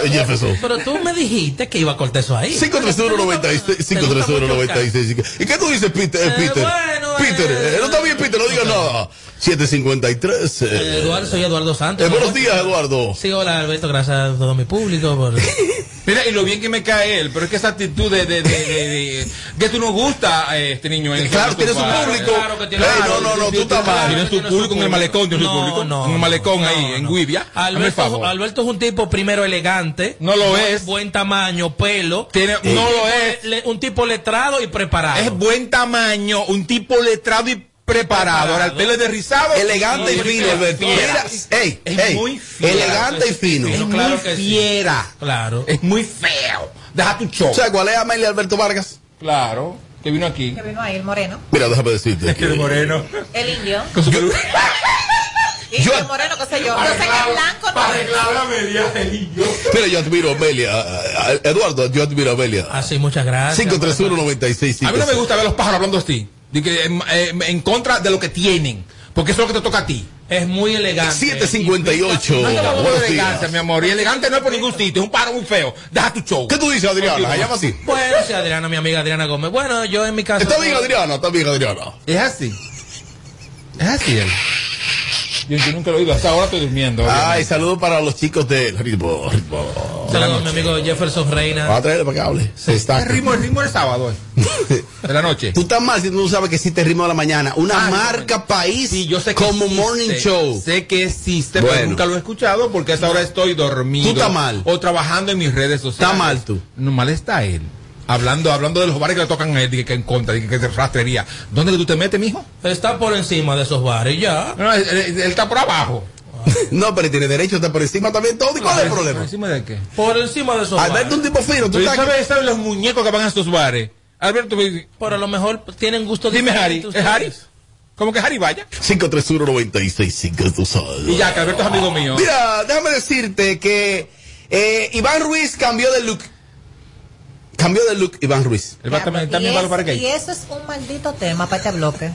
Eh, Jefferson. Pero tú me dijiste que iba a cortar eso ahí. 531-96. 531-96. ¿Y qué tú dices, Peter? eh, Peter, Peter eh, no está bien, Peter, no digas nada. 753. eh. Eh, Eduardo, soy Eduardo Santos. Eh, buenos días, Eduardo. Sí, hola Alberto, gracias a todo mi público. Por... Mira, y lo bien que me cae él, pero es que esa actitud de, de, de, de- de- que tú no gusta a este niño. en- Claro, tiene su público. claro que tiene- no, no, no, tú estás mal. Tiene su público en el malecón, tiene su No, público no, en el malecón no, ahí, en Guivia. Alberto. Alberto es un tipo primero elegante. No lo es. Buen tamaño, pelo. Tiene- no lo es. le- un tipo letrado y preparado. Es buen tamaño, un tipo letrado y preparado. Ahora el pelo es de rizado. Elegante y fino, Alberto. Mira, ey, es ey, muy fiera. elegante y fino. Es muy sí. fiera. Claro. Es muy feo. Deja tu show. O sea, ¿cuál es Amelia Alberto Vargas? Claro. Que vino aquí. Que vino ahí el moreno. Mira, déjame decirte. que- moreno. El indio. Pelo. Indio moreno, qué sé yo. Yo sé que es blanco, no. Mira, yo admiro a Amelia. a- a- Eduardo, yo admiro a Amelia. Así, muchas gracias. 531-96. A mí no me gusta ver los pájaros hablando así. De que, em, em, en contra de lo que tienen. Porque eso es lo que te toca a ti. Es muy elegante. 758. No Buenos elegancia, mi amor. Y elegante no es por ningún sitio. Es un pájaro muy feo. Deja tu show. ¿Qué tú dices, Adriana? ¿Se llama así? Bueno, sí, Adriana, mi amiga Adriana Gómez. Bueno, yo en mi caso. Está bien, Adriana, está bien, Adriana. Es así. Es así él. Yo, yo nunca lo he oído. Hasta ahora estoy durmiendo. Ay, saludos para los chicos del ritmo. ritmo. Saludos a mi amigo Jefferson Reina. Va a traerle para que hable. Se está. El ritmo, el ritmo del sábado. eh. De la noche. Tú estás mal si tú no sabes que existe ritmo de la mañana. Una Ah, marca país Sí, yo sé que como existe. morning show. Sé que existe, pero nunca lo he escuchado porque a esa hora estoy dormido. Tú estás mal. O trabajando en mis redes sociales. Está mal tú. No, mal está él. Hablando, hablando de los bares que le tocan a él, dije que en contra, dije que es rastrería. ¿Dónde que tú te metes, mijo? Está por encima de esos bares, ya. No, él, él- él está por abajo. No, pero tiene derecho a estar por encima también todo. ¿Y cuál es el ¿Por problema? encima de qué? Por encima de esos Alberto, un bares. tipo fino. Tú estás ¿sabes, ¿Sabes los muñecos que van a estos bares? Alberto, me- Pero a lo mejor tienen gusto dime Harry. ¿Es Harry? ¿Cómo que Harry vaya? 531-96, tú sabes. Y ya, que Alberto es amigo mío. Mira, déjame decirte que eh, Iván Ruiz cambió de look. Cambió de look Iván Ruiz. Él va también, Y, también va a los es- bares y eso es un maldito tema para este bloque.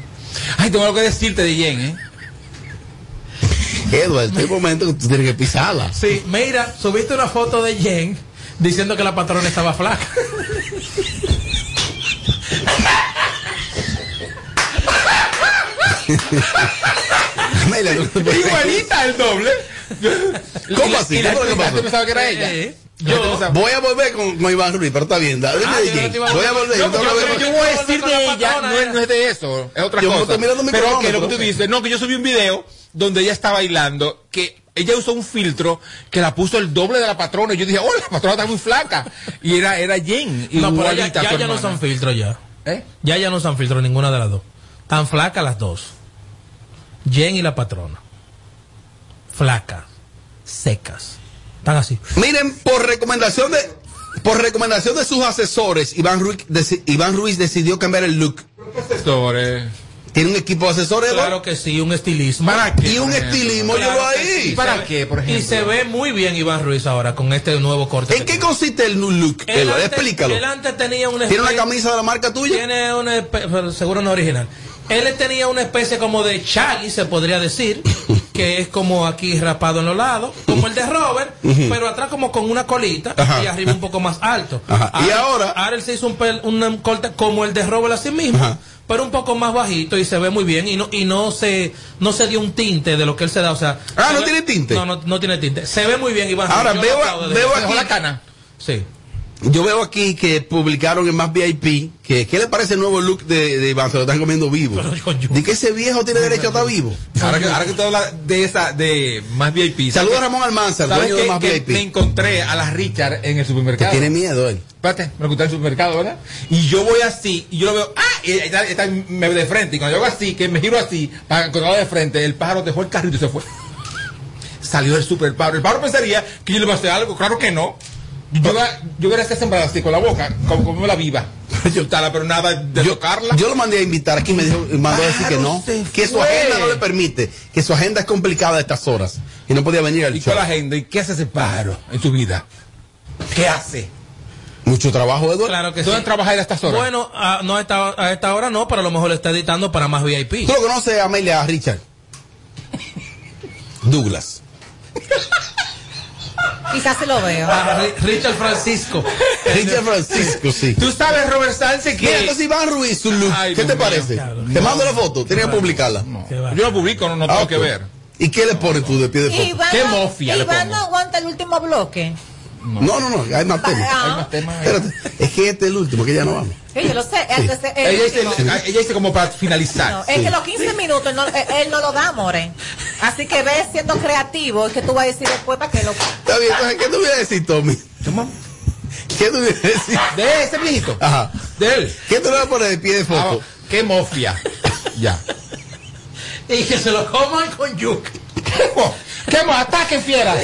Ay, tengo algo que decirte de Jen, ¿eh? Edward, hay momentos que tú tienes que pisarla. Sí, mira, subiste una foto de Jen diciendo que la patrona estaba flaca. Igualita el doble. ¿Cómo así? Y la ¿Qué fue lo que pensaba que era ella. Pensaba- Voy a volver con, con Iván Ruiz, pero está bien. Ah, yo no Voy a volver. No, yo yo, yo voy a decir de la ella, no es, no es de eso, es otra Yo cosa. estoy mirando mi Pero que lo que tú dices, no, que yo subí un video donde ella está bailando, que ella usó un filtro que la puso el doble de la patrona. Y yo dije, oh, la patrona está muy flaca. Y era, era Jen. No, pero ya, ya, ya no son filtros ya. ¿Eh? Ya ya no son filtros ninguna de las dos. Tan flacas las dos. Jen y la patrona. Flacas. Secas. Están así. Miren, por recomendación de por recomendación de sus asesores, Iván Ruiz, deci- Iván Ruiz decidió cambiar el look. Asesores. Tiene un equipo de asesores. Eduardo? Claro que sí, un estilismo. ¿Para qué, Y un estilismo, yo lo ahí. sí. ¿Para Se ve- qué, por ejemplo? Y se ve muy bien Iván Ruiz ahora con este nuevo corte. ¿En qué consiste el new look? Él Eduardo? antes- Explícalo. Él antes tenía una ¿Tiene una camisa de la marca tuya? Tiene una seguro no original. Él tenía una especie como de chali, se podría decir, que es como aquí rapado en los lados, como el de Robert, pero atrás como con una colita Ajá. y arriba un poco más alto. Ajá. Y ahora- Ahora él se hizo un, pel- un corte como el de Robert así mismo. Ajá. Pero un poco más bajito y se ve muy bien y no y no se no se dio un tinte de lo que él se da, o sea, Ah, ¿no ve- tiene tinte? No, no, no tiene tinte. Se ve muy bien Iván. Ahora, veo a- veo aquí- la cana. Sí. Yo veo aquí que publicaron en Más VIP que ¿qué le parece el nuevo look de, de Iván? Se lo están comiendo vivo. ¿De que ese viejo tiene derecho a estar vivo? Ahora que, ahora que tú hablas de esa, de más VIP. Saludos a Ramón Almanzar, ¿Sabes dueño de qué? Más Que VIP. Me encontré a las Richard en el supermercado. tiene miedo él. Espérate, me lo encontré en el supermercado, ¿verdad? Y yo voy así, y yo lo veo, ¡ah! Y está, está- me ve de frente. Y cuando yo hago así, que me giro así, para encontrarlo de frente, el pájaro dejó el carrito y se fue. Salió del super el pájaro. El pájaro pensaría que yo le iba a hacer algo. Claro que no. Yo, hubiera- yo estado sembrado así con la boca, como, como la viva. Yo tala, pero nada de tocarla. Yo lo mandé a invitar aquí, me dijo, mandó a decir que no, se que su agenda no le permite, que su agenda es complicada a estas horas y no podía venir al ¿Y show. cuál agenda? ¿Y qué hace ese pájaro en su vida? ¿Qué hace? Mucho trabajo, Eduardo. Claro que ¿Dónde sí. trabaja a estas horas? Bueno, a, no a esta, a esta hora no, pero a lo mejor lo está editando para más VIP. ¿Tú lo conoces, Amelia, a Richard? Douglas. Quizás se lo veo. A Ri- Richard Francisco. Richard Francisco, sí. Tú sabes, Robert Sánchez, que. Mira, entonces Iván Ruiz, su look, Ay, ¿qué te mío. parece? Claro. Te mando la foto, tienes que publicarla. Yo no publico, no, no Ah, tengo que ver. ¿Y qué le pones tú de pie de foto? Iván, ¿Qué mofia le Iván pongo? no aguanta el último bloque. No, no, no, hay más temas. Ah. Hay más temas. Espérate, es que este es el último, que ya no vamos. Sí, yo lo sé. el Ella dice, ella dice como para finalizar. No, es que los 15 minutos él no, él- él no lo da, More. Así que ve siendo creativo, es que tú vas a decir después para que lo. Está bien, entonces, ¿qué tú vienes a decir, Tommy? ¿Qué tú vienes a decir? De ese viejito. Ajá. De él. ¿Qué tú le vas a poner de pie de foto? Ah, qué mofia. ya. Y que se lo coman con yuca. ¿Qué mo- ¿Qué mo- Ataque fiera.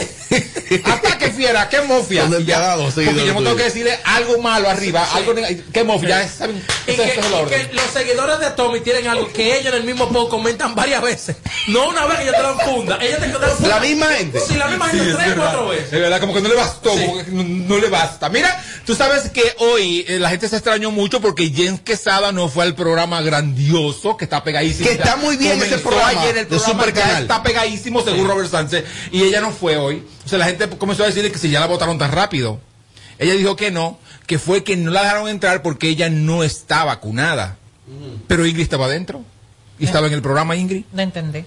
Ataque fiera. ¿Qué mofia? Despiadados, Porque seguidores yo no tengo que decirle algo malo arriba. Algo ¿Qué mofia? Saben. Y que, ese es el y que los seguidores de Tommy tienen algo que ellos en el mismo post comentan varias veces. No una vez que ellos te dan funda. Ellos te dan funda. La misma gente. Sí, la misma Sí, gente es tres, verdad. cuatro veces. Es verdad, como que no le bastó, que no, no le basta. Mira, tú sabes que hoy eh, la gente se extrañó mucho porque Jens Quesada no fue al programa grandioso, que está pegadísimo. Que está muy bien Comenzó ese programa ayer el de programa, Supercanal. ya está pegadísimo según Robert Sánchez, y ella no fue hoy. O sea, la gente comenzó a decirle que si ya la votaron tan rápido. Ella dijo que no, que fue que no la dejaron entrar porque ella no está vacunada. Pero Ingrid estaba adentro. Y estaba en el programa Ingrid. No entendí.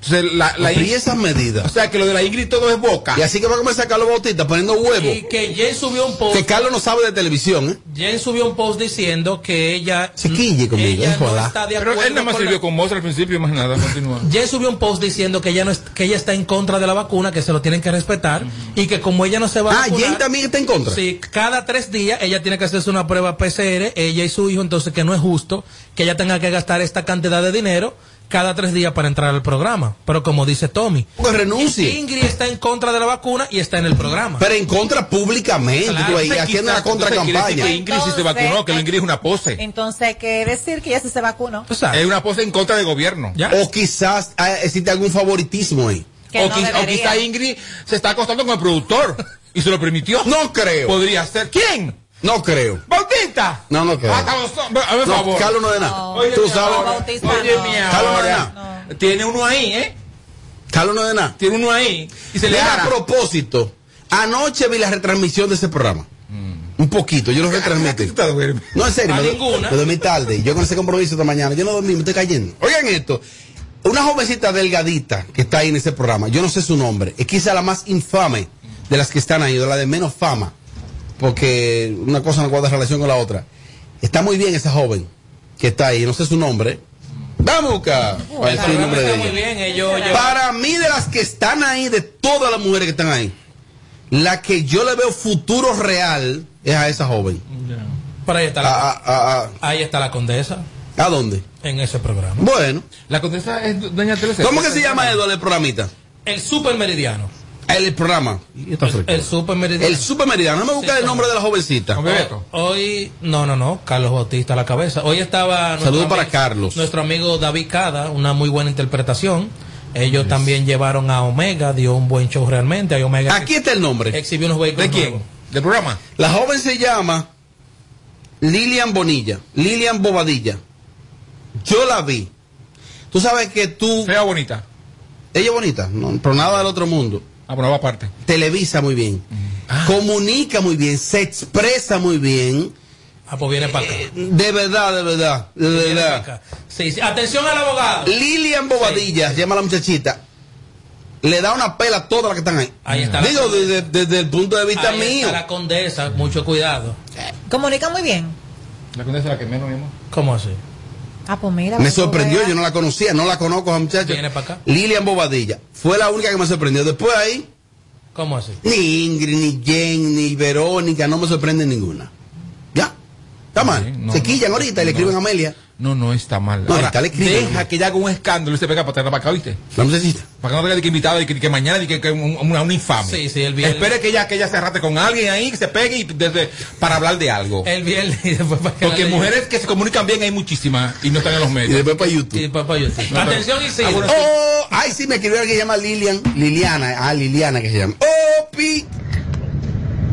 Entonces, la, la Y esas medidas. o sea, que lo de la Ingrid todo es boca. Y así que va a comenzar Carlos Bautista poniendo huevos. Y que Jen subió un post. Que Carlos no sabe de televisión, ¿eh? Jen subió un post diciendo que ella. Se quille conmigo, ella es no joda. está de Pero acuerdo él nada más con la- sirvió con Mozart al principio, más nada, continúa. Jen subió un post diciendo que ella no es- que ella está en contra de la vacuna, que se lo tienen que respetar y que como ella no se va a Ah, vacunar, Jen también está en contra. Sí, cada tres días ella tiene que hacerse una prueba PCR, ella y su hijo, entonces que no es justo que ella tenga que gastar esta cantidad de dinero cada tres días para entrar al programa. Pero como dice Tommy, Pues renuncie. Ingrid está en contra de la vacuna y está en el programa. Pero en contra públicamente, Claro, tú Entonces, haciendo decir contracampaña. que Ingrid sí se vacunó, que lo Ingrid es una pose. Entonces que decir que ya sí se vacunó. O sea, Es una pose en contra del gobierno. ¿ya? O quizás ah, existe algún favoritismo ahí. Que O, no o quizá Ingrid se está acostando con el productor y se lo permitió. No creo. Podría ser. ¿Quién? No creo. ¡Bautista! No, no creo. Ah, Hazme No, favor. Carlos no de nada. Oye, Tú sabes. Bautista Oye, Carlos no de nada. Tiene uno ahí, ¿eh? Carlos no de nada. Tiene uno ahí. Y se le Mira, hará. a propósito, anoche vi la retransmisión de ese programa. Un poquito, yo lo retransmití. No, en serio, A me, ninguna. me dormí tarde. Yo con ese compromiso esta mañana, yo no dormí, me estoy cayendo. Oigan esto, una jovencita delgadita que está ahí en ese programa, yo no sé su nombre, es quizá la más infame de las que están ahí, de la de menos fama, porque una cosa no guarda relación con la otra. Está muy bien esa joven que está ahí, no sé su nombre. Vamos a buscar para el nombre de ella. muy bien, ellos, ellos- Para mí, de las que están ahí, de todas las mujeres que están ahí, la que yo le veo futuro real es a esa joven. Por ahí está ¿A, la, a- a- ahí está la condesa a- a dónde? en ese programa. Bueno. La condesa es doña Teresa. ¿Cómo que se llama Eduardo el programita? El super meridiano. El programa. El Super Meridiano. El Super Meridiano. No me busca Sí, el nombre de la jovencita. Hoy, no, no, no, Carlos Bautista a la cabeza. Hoy estaba. nuestro Saludos para amigo- Carlos. Nuestro amigo David Cada, una muy buena interpretación. Ellos también llevaron a Omega, dio un buen show realmente. Hay Omega Aquí está el nombre. exhibió unos vehículos. ¿De quién? nuevos. ¿Del programa? La joven se llama Lilian Bonilla, Lilian Bobadilla. Yo la vi. Tú sabes que tú. Fea bonita. Ella es bonita, no, pero nada del otro mundo. Ah, pero va aparte. Televisa muy bien. Comunica muy bien, se expresa muy bien. Ah, pues viene para acá. De verdad, de verdad, de Viene verdad. pa' acá. Sí, sí. Atención al abogado. Lilian Bobadilla, llama la muchachita. Le da una pela a todas las que están ahí. Ahí está Digo, desde, desde el punto de vista Ahí mío. está la condesa, mucho cuidado. Comunica muy bien. La condesa la que menos, mi amor. ¿Cómo así? Ah, pues mira. Me pues, sorprendió, yo no la conocía, no la conozco a muchacha. Viene para acá. Lilian Bobadilla. Fue la única que me sorprendió. Después ahí, ¿Cómo así? ni Ingrid, ni Jen, ni Verónica, no me sorprende ninguna. ¿Ya? Está mal. no, Se no, quillan ahorita y le no. escriben a Amelia. No, no está mal. No, Ahora, deja que ella haga un escándalo y se pega para traerla para acá, ¿viste? La muchachita. Para que no tenga de que invitado y que, que mañana y que, que un- una, una infame. Sí, sí, el viernes. Espere que ella, que ella se arrate con alguien ahí, que se pegue y desde, para hablar de algo. El viernes y después para que Porque mujeres que se comunican bien hay muchísimas y no están en los Y medios. después para YouTube. Sí, papá, yo sí. No, pero- Atención, Isidro. Ah, bueno, Oh, ay, sí, me escribió alguien que se llama Lilian. Liliana. Ah, Liliana que se llama. Oh, pi.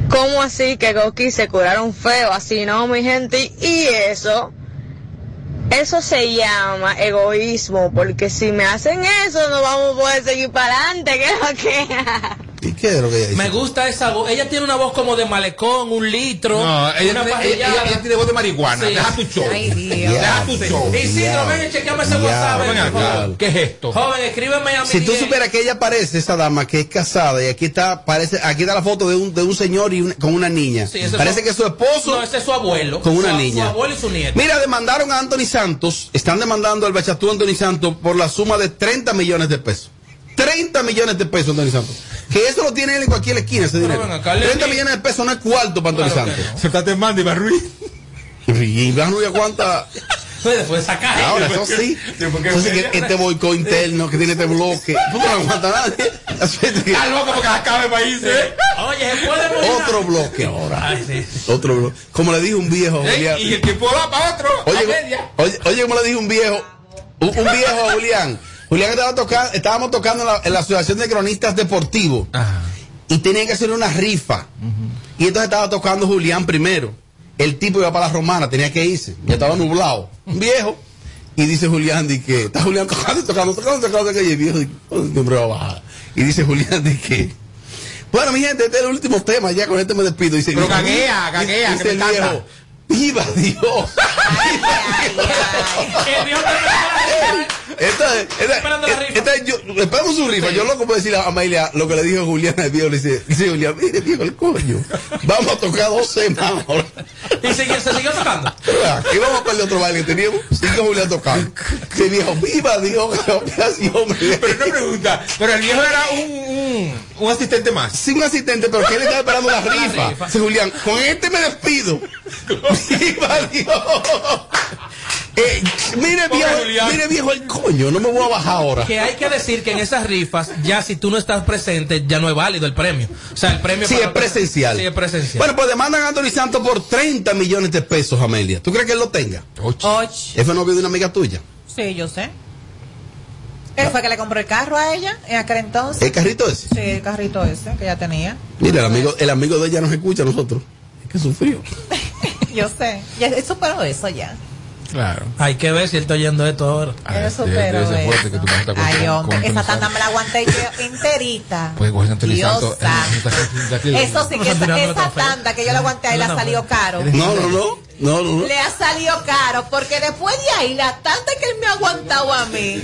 ¿Cómo así que Goki se curaron feo? Así no, mi gente. Y eso, eso se llama egoísmo, porque si me hacen eso no vamos a poder seguir para adelante. ¿Qué es lo que? ¿Y qué es lo que ella dice? Me gusta esa voz. Ella tiene una voz como de malecón, un litro. No, ella, una tiene, ella, pajillada. ella- ella tiene voz de marihuana. Sí. Deja tu show. Ay, Dios. Deja tu show. Isidro, ven y chequeame ese WhatsApp. ¿Qué es esto? Joven, escríbeme a mi Si tú 10. supieras que ella parece, esa dama que es casada, y aquí está, parece, aquí está la foto de un, de un señor y una- con una niña. Sí, parece su- que es su esposo No, ese es su abuelo. con una Su- niña. Su abuelo y su nieto. Mira, demandaron a Anthony Santos, están demandando al bachatú Anthony Santos por la suma de 30 millones de pesos. 30 millones de pesos, Anthony Santos. Que eso lo tiene él en cualquier esquina, ese dinero. acá, le- 30 millones de pesos no es cuarto para Anthony Claro que Santos. Soltate el mando y va Ruiz. Y Iván Rubio aguanta. Puede, puede sacar. Ahora, eso sí. Eso sí que este boicot interno que tiene este bloque. Tú no aguanta nadie. Está loco porque acabe el país. ¿eh? Oye, se puede morir. Otro bloque ahora. Ay, sí. Otro bloque. Como le dijo un viejo. Ey, Julián. Y el tiempo va para otro. Oye, oye, como le dijo un viejo, un, un viejo a Julián. Julián estaba tocando, estábamos tocando en la, en la Asociación de Cronistas Deportivos Ajá. y tenían que hacer una rifa. Y entonces estaba tocando Julián primero. El tipo iba para la romana, tenía que irse. Ya estaba nublado. Un viejo. Y dice Julián, di que está Julián tocando, tocando, tocando, tocando, y el viejo, "¿Dónde hombre va a bajar?". Y dice Julián, di que. Bueno, mi gente, este es el último tema, ya con este me despido. Dice, Pero gaguea, gaguea, dice que me el encanta. viejo, ¡Viva Dios! El viejo te- Esta es, esta, Esperando la rifa. esta es yo, esperamos su rifa. Yo loco puedo decirle a Amelia lo que le dijo Julián al viejo. Le dice, dice Julián, mire viejo el coño. Vamos a tocar dos semanas ahora. Y sigue- se siguió tocando. Aquí vamos a perder otro baile que teníamos. Sigue Julián tocando. Dice viejo, viva Dios, gracias, hombre. Pero una pregunta. Pero el viejo era un, un, un asistente más. Sin un asistente, pero que él estaba esperando la rifa. Julián, con este me despido. ¡Viva Dios! Eh, mire, viejo, mire, viejo, el coño, no me voy a bajar ahora. Que hay que decir que en esas rifas, ya si tú no estás presente, ya no es válido el premio. O sea, el premio Sí, para- es presencial. Sí, es presencial. Bueno, pues demandan a Anthony Santos por 30 millones de pesos, Amelia. ¿Tú crees que él lo tenga? Och. Es novio de una amiga tuya. Sí, yo sé. Él fue que le compró el carro a ella en aquel entonces. ¿El carrito ese? Sí, el carrito ese que ella tenía. Mira, el amigo, el amigo de ella nos escucha a nosotros. Es que sufrió. Yo sé. Ya él superó eso ya. Claro. Hay que ver si él está oyendo esto ahora. Él superó eso. Pues, Ay, hombre, esa tanda me la aguanté yo enterita. Anthony Dios santo. Eso sí que esa, esa tanda que yo la aguanté ahí le ha salido caro. No, no, no. No, no, no. Le ha salido caro porque después de ahí la tanda que él me ha aguantado a mí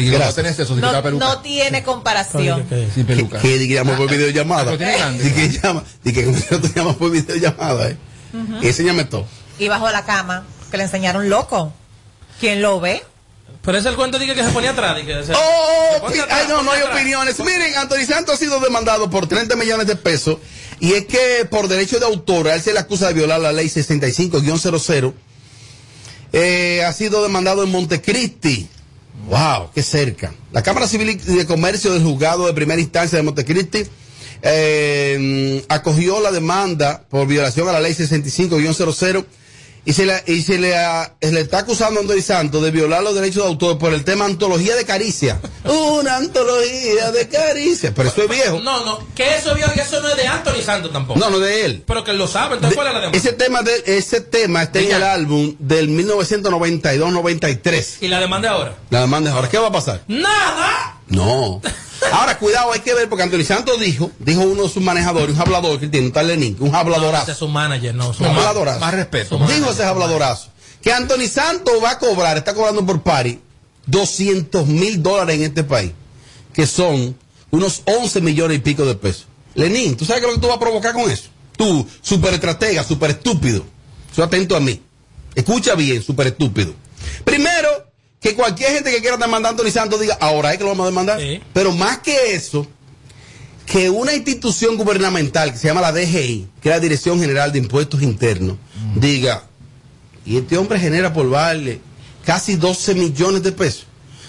Y que no tenés eso, si no, peluca. no tiene comparación. Sin Que, peluca. que digamos por videollamada. Grande. Di que llama, di que nosotros llamamos por videollamada, eh. Ujú. Y enséñame todo. Y bajo la cama, que le enseñaron loco. ¿Quién lo ve? Pero es el cuento de que se ponía atrás. de que, o sea, Oh, atrás, ay, no, no hay atrás. opiniones. Miren, Anthony Santos ha sido demandado por 30 millones de pesos y es que por derecho de autor, a él se le acusa de violar la ley 65-00. Eh, ha sido demandado en Montecristi. Wow, qué cerca. La Cámara Civil de Comercio del Juzgado de Primera Instancia de Montecristi eh, acogió la demanda por violación a la ley 65-00 y se le, y se le, ah, le está acusando a Anthony Santos de violar los derechos de autor por el tema antología de caricia. Una antología de caricia. Pero eso es viejo. No, no, que eso, viejo, que eso no es de Anthony Santos tampoco. No, no de él. Pero que lo sabe, entonces ¿cuál es la demanda? Ese tema, de, ese tema está en el álbum del 1992-93. ¿Y la demanda ahora? La demanda es ahora. ¿Qué va a pasar? ¡Nada! No. Ahora, cuidado, hay que ver, porque Anthony Santos dijo, dijo uno de sus manejadores, un hablador que tiene, un tal Lenin, un Ese habladorazo. es su manager, no. Un habladorazo. Más respeto. Dijo ese habladorazo. Que Anthony Santos va a cobrar, está cobrando por pari, 200 mil dólares en este país, que son unos 11 millones y pico de pesos. Lenin, ¿tú sabes qué es lo que tú vas a provocar con eso? Tú, super estratega, super estúpido. Soy atento a mí. Escucha bien, super estúpido. Primero, que cualquier gente que quiera demandar a Anthony Santos diga, ahora es que lo vamos a demandar. Pero más que eso, que una institución gubernamental que se llama la DGI, que es la Dirección General de Impuestos Internos, diga, y este hombre genera por vale casi 12 millones de pesos.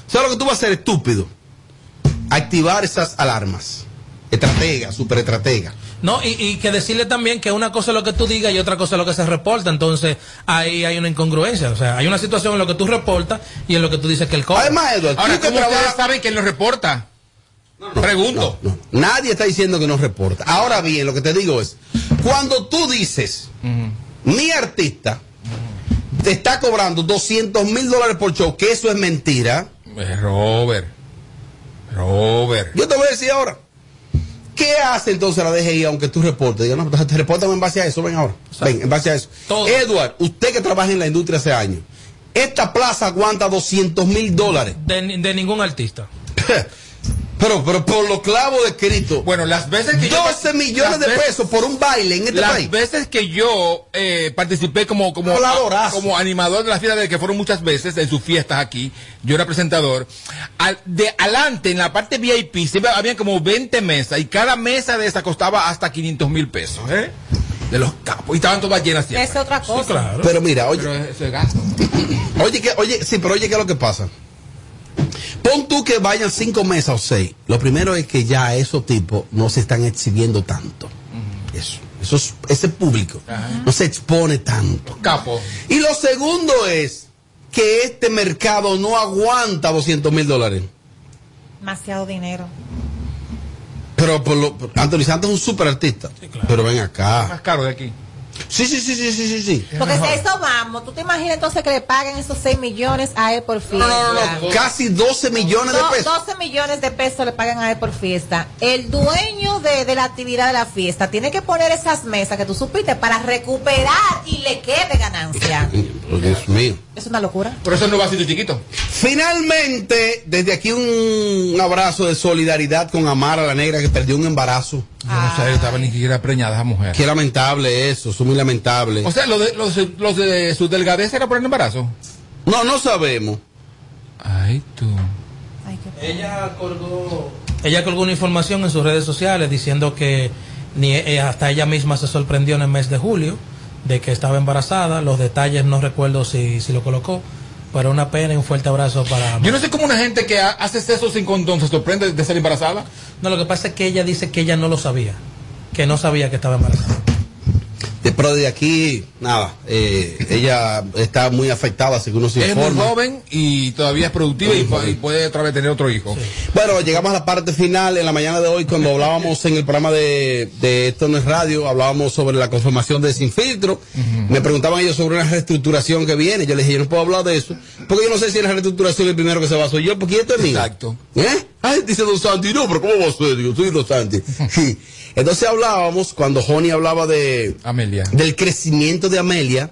¿Sabes lo que tú vas a hacer, estúpido? Activar esas alarmas. Estratega, superestratega. No, y, y que decirle también que una cosa es lo que tú digas y otra cosa es lo que se reporta. Entonces, ahí hay una incongruencia. O sea, hay una situación en lo que tú reportas y en lo que tú dices que el cobra. Además, Edward, Ahora, ¿cómo ustedes trabajas- saben que él lo reporta? Pregunto. No, no. Nadie está diciendo que no reporta. Ahora bien, lo que te digo es, cuando tú dices, mi artista te está cobrando 200 mil dólares por show, que eso es mentira. Eh, Robert. Robert. Yo te voy a decir ahora. ¿Qué hace entonces la DGI aunque tú reportes? Diga, no, te reportan en base a eso, ven ahora. Ven, en base a eso. Edward, usted que trabaja en la industria hace años, esta plaza aguanta 200 mil dólares. De, de ningún artista. Pero, pero por los clavos de Cristo. Bueno, las veces que yo- 12 millones de las veces- pesos por un baile en este Las país. veces que yo eh, participé como como, Habladorazo. como animador de las fiestas de que fueron muchas veces en sus fiestas aquí, yo era presentador. Al- de adelante en la parte VIP siempre había como 20 mesas y cada mesa de esa costaba hasta 500 mil pesos, ¿eh? De los capos y estaban todas llenas siempre. Es otra cosa. Pero mira, oye, Pero eso es gasto. oye, que, oye, sí, pero oye, ¿qué es lo que pasa? Pon tú que vayan cinco mesas o seis. Lo primero es que ya esos tipos no se están exhibiendo tanto. Eso, eso es- ese público no se expone tanto. Capo. Y lo segundo es que este mercado no aguanta 200 mil dólares. Demasiado dinero. Pero por lo, por- Anthony Santos es un super artista. Pero ven acá. Más caro de aquí. Sí, sí, sí, sí, sí, sí, sí. Porque si a eso vamos, ¿tú te imaginas entonces que le paguen esos 6 millones a él por fiesta? No, no, no, casi 12 millones de pesos. 12 millones de pesos le pagan a él por fiesta. El dueño de, de la actividad de la fiesta tiene que poner esas mesas que tú supiste para recuperar y le quede ganancia. Dios mío. Es una locura. Por eso no va a ser chiquito. Finalmente, desde aquí un, abrazo de solidaridad con Amara, la negra que perdió un embarazo. Yo no sé, estaba ni siquiera preñada esa mujer. Qué lamentable eso, eso es muy lamentable. O sea, lo de, los, los de su delgadez era por el embarazo. no, no sabemos. Ay, tú. Ella colgó, ella colgó una información en sus redes sociales diciendo que ni eh, hasta ella misma se sorprendió en el mes de julio de que estaba embarazada. Los detalles no recuerdo si, si lo colocó, pero una pena y un fuerte abrazo para. Yo no sé cómo una gente que ha- hace sexo sin condón se sorprende de ser embarazada. No, lo que pasa es que ella dice que ella no lo sabía, que no sabía que estaba embarazada. De, pero de aquí, nada, eh, ella está muy afectada, según nos Es muy informa. joven y todavía es productiva y, pu- y puede otra vez tener otro hijo. Bueno, llegamos a la parte final en la mañana de hoy cuando hablábamos en el programa de, de Esto no es radio, hablábamos sobre la conformación de Sin Filtro. Me preguntaban ellos sobre una reestructuración que viene. Yo les dije, yo no puedo hablar de eso, porque yo no sé si en la reestructuración el primero que se va soy yo, porque esto es mío. Exacto. ¿Eh? Ay, dice Don Santi, no, pero ¿cómo va a ser? Yo soy Don Santi. Sí. Entonces hablábamos, cuando Joni hablaba de Amelia. del crecimiento de Amelia,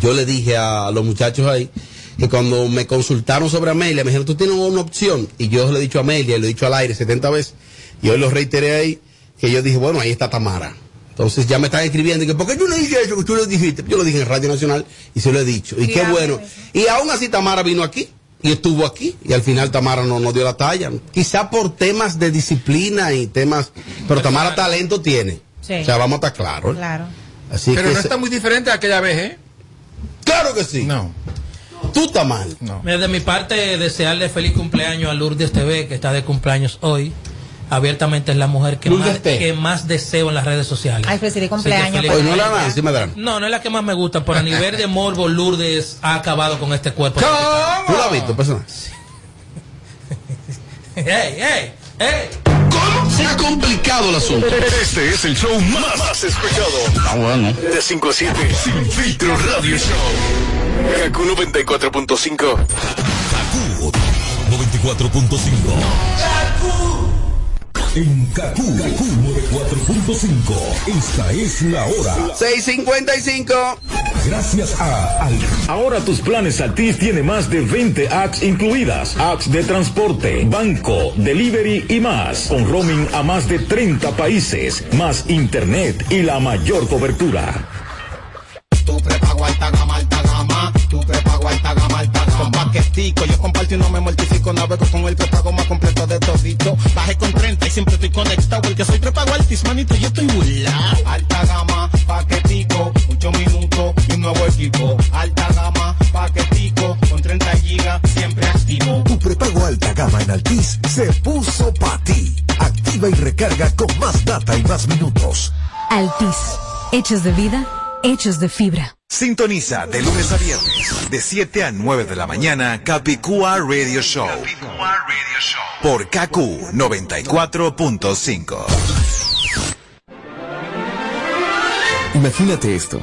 yo le dije a los muchachos ahí que cuando me consultaron sobre Amelia, me dijeron, tú tienes una opción. Y yo le he dicho a Amelia, y lo he dicho al aire 70 veces, y hoy lo reiteré ahí, que yo dije, bueno, ahí está Tamara. Entonces ya me están escribiendo, y que, ¿por qué yo no dije eso que tú lo dijiste? Yo lo dije en Radio Nacional y se lo he dicho. Y qué bueno. Y aún así Tamara vino aquí y estuvo aquí y al final Tamara no nos dio la talla. Quizá por temas de disciplina y temas, pero Tamara talento tiene. Sí. O sea, vamos a estar claros. Claro. Así Pero que no se- está muy diferente a aquella vez, ¿eh? Claro que sí. No. Tú estás mal. Mira, De mi parte, desearle feliz cumpleaños a Lourdes TV, que está de cumpleaños hoy. Abiertamente es la mujer que, más, T. que más deseo en las redes sociales. Ay, feliz cumpleaños. feliz no la. No, no es la que más me gusta, pero a nivel de morbo, Lourdes ha acabado con este cuerpo. ¿Tú lo has visto, persona? ¡Ey, ey, ey! ¿Cómo se ha complicado el asunto? Este es el show más, más escuchado. Ah, bueno. De 5 a 7. Sin filtro radio show. Kaku 94.5. Kaku 94.5. En Kaku, Kaku 94.5. Esta es la hora. 655. Gracias a Al. Ahora tus planes Altis tiene más de 20 apps incluidas. Apps de transporte, banco, delivery y más. Con roaming a más de 30 países. Más internet y la mayor cobertura. Tu prepago alta gama, alta gama. Tu prepago alta gama, alta gama. Con paquetico, yo comparto y no me mortifico. Navego con el prepago todito. Bajé con 30 y siempre estoy conectado. El que soy prepago altis, manito, yo estoy burlao. Alta gama, paquetico, 8 minutos y un nuevo equipo. Alta gama, paquetico, con 30 gigas, siempre activo. Tu prepago alta gama en Altis se puso para ti. Activa y recarga con más data y más minutos. Altis. Hechos de vida, hechos de fibra. Sintoniza de lunes a viernes, de 7 a 9 de la mañana, Capicúa Radio Show. Por KQ 94.5. Imagínate esto,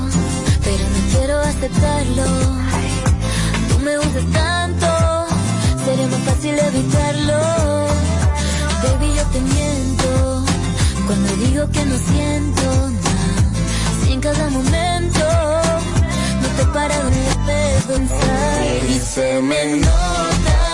aceptarlo. Tú me usas tanto, sería más fácil evitarlo. Baby, yo te miento cuando digo que no siento nada. Si en cada momento no te paro de pensar y se me nota.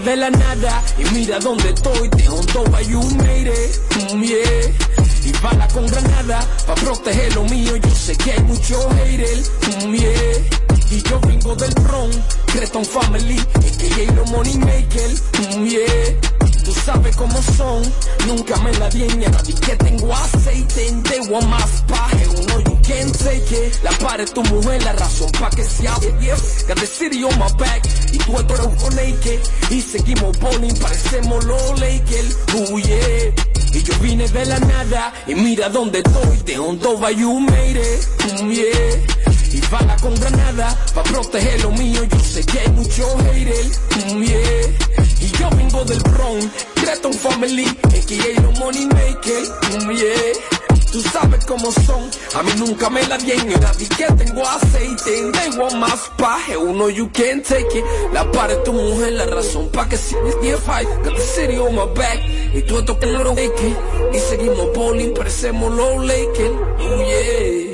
De la nada y mira dónde estoy. De Hondoba you made it. Y bala con granada pa' proteger lo mío. Yo sé que hay mucho haters, mm, yeah. Y yo vengo del Bronx, Creton Family, a.k.a. los Money Maker, mm. Tú sabes cómo son, nunca me la di ni a nadie que tengo aceite en de más paje. Uno you can't take it. La pared tu mujer, la razón pa' que se hable. Yeah. Got the city on my back, y tú esto eres naked. Y seguimos bowling, parecemos los Lakers. Oh yeah. Y yo vine de la nada, y mira dónde estoy. De Hondoba you made it, mm, yeah. Y bala con granada, pa' proteger lo mío. Yo sé que hay mucho haters, mm, yeah. Y yo vengo del Bronx, Creton Family, a.k.a. los Money Maker, mm, yeah. Tú sabes cómo son, a mí nunca me la dieron nadie que tengo aceite, tengo más paje, uno you can't take it. La pared tu mujer, la razón pa' que si me fight, got the city on my back, y tú esto que lo y seguimos bowling, parecemos los Lakers, oh yeah.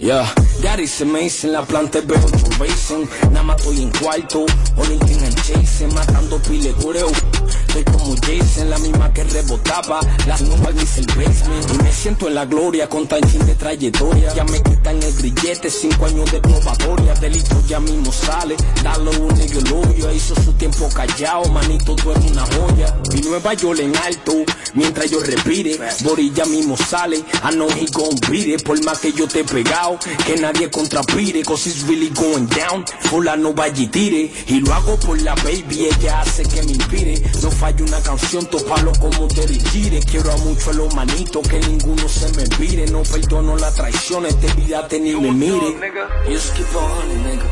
Yeah, Gary se me la planta veo racing. Nada más estoy en cuarto, only thing I'm chasing Matando pile cureo. Estoy como Jason, la misma que rebotaba. Las nubes dice el basement Y me siento en la gloria con tan de trayectoria. Ya me quitan el grillete, cinco años de probatoria. Delito ya mismo sale, dale un lawyer Hizo su tiempo callado, manito tú eres una joya. Y Nueva York en alto, mientras yo respire. Bori ya mismo sale, I know he Por más que yo te he que nadie contrapire Cause it's really going down, fulano vaya y tire Y lo hago por la baby, ella hace que me inspire. No falla una canción, topalo como te Gire Quiero a mucho a los manitos, que ninguno se me vire No perdono la traición, este vida ni me mire. Just keep on running, nigga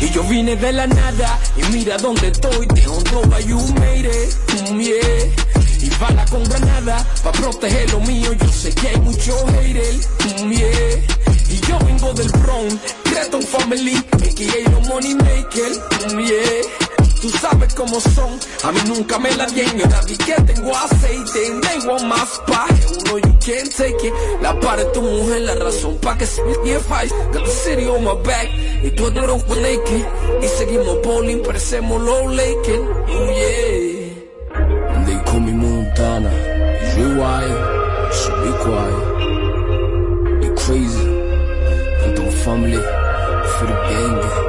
Y yo vine de la nada y mira dónde estoy, de it, mm, yeah. Y bala con granada pa' proteger lo mío, yo sé que hay mucho haters, yeah. Y yo vengo del Bronx, Creton Family, a.k.a. los Money Maker, yeah. Tú sabes cómo son, a mí nunca me la dieron nadie que tengo aceite, tengo más paje, uno you can't take it. La pared tu mujer, la razón pa' que se me fight. Got the city on my back, y tú eres los naked. Y seguimos bowling, parecemos los Lakers, oh yeah. They call me Montana, wild, so be quiet. Be crazy, and don't family, for the gang.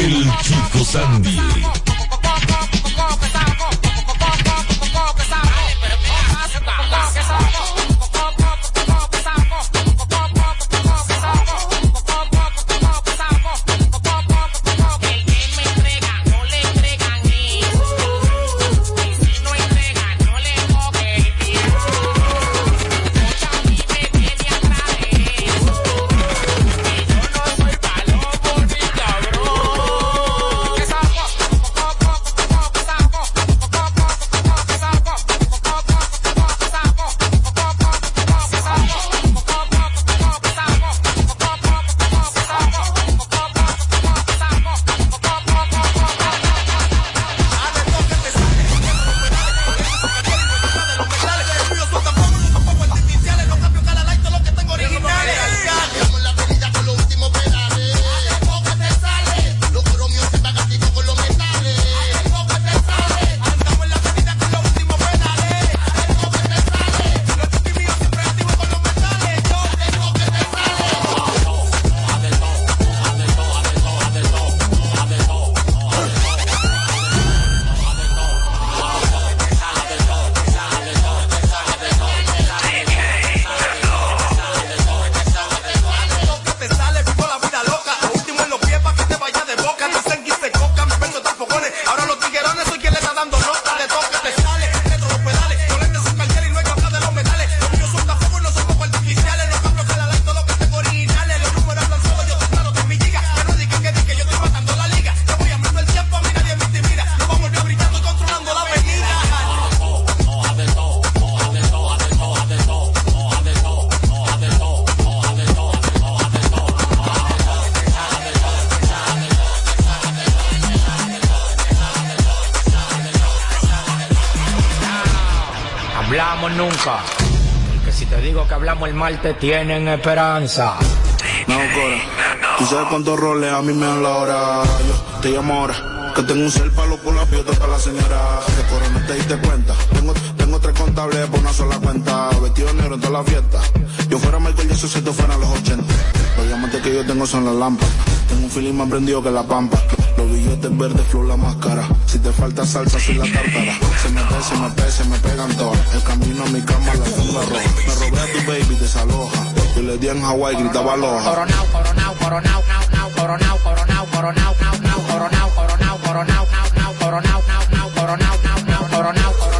El, Chico Sandy. Hablamos nunca. Porque si te digo que hablamos el martes, tienen esperanza. No, Cora. Tú sabes cuántos roles a mí me dan la hora. Yo te llamo ahora. Que tengo un cel palo por la fiesta para la señora. Que Cora, no te diste cuenta. Tengo, tengo tres contables por una sola cuenta. Vestido negro en toda la fiesta. Yo fuera Michael Jackson si esto fuera los 80. Los diamantes que yo tengo son las lámparas. Tengo un feeling más prendido que la pampa. Los billetes verdes, flor la máscara. Si te falta salsa, soy la tártara. Se me pega, se me pega, se me pegan todas. El camino a mi cama, la alfombra roja. Me robé a tu baby, desaloja. Yo le di en Hawái, gritaba aloha. Coronao, coronao, coronao, nao, nao, coronao, coronao, coronao, nao, nao, coronao, coronao, coronao, nao, nao, coronao, nao, nao, coronao, nao, nao, coronao, coronao, coronao,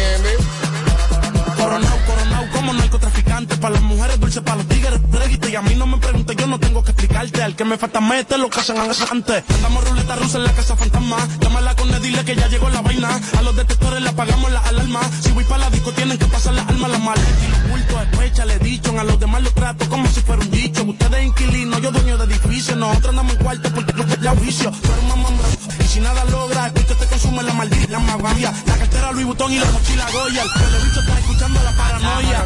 Para las mujeres dulces, para los tigres reguito. Y a mí no me preguntes, yo no tengo que explicarte. Al que me falta mete lo que hacen antes. Andamos ruleta rusa en la casa fantasma. Llámala con él, dile que ya llegó la vaina. A los detectores le apagamos la alarma. Si voy para la disco, tienen que pasar las almas, las maletas y los bultos. Despecha, le dicho. A los demás los trato como si fuera un dicho. Ustedes inquilinos, yo dueño de edificio. Nosotros andamos en cuarto porque yo ya vicio. Tú eres mamón Y si nada logra, es porque te consume la maldita, la magavia. La cartera Louis Vuitton y la mochila Goya. El televiso está escuchando la paranoia.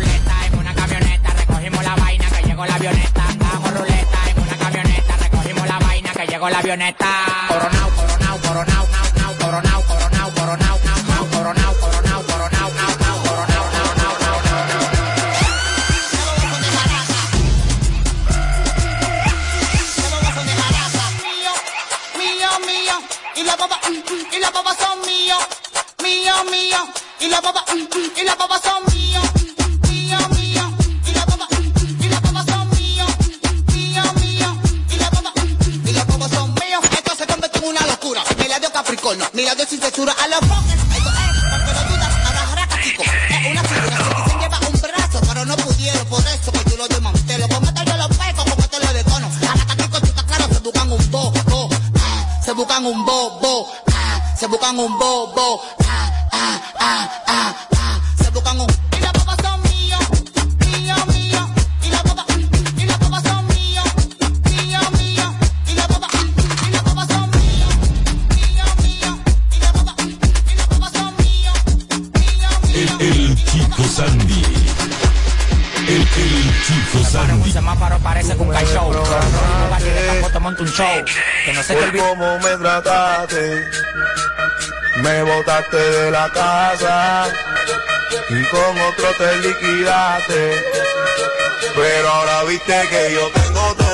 Recogimos la vaina que llegó la avioneta. Hago ruleta en una camioneta, recogimos la vaina que llegó la avioneta. Coronao, coronao, coronao, nao, nao, coronao, coronao, coronao, nao, nao, coronao, y la baba, y la son mío, mío, mío, y la baba, y la baba son mío, me botaste de la casa y con otro te liquidaste. Pero ahora viste que yo tengo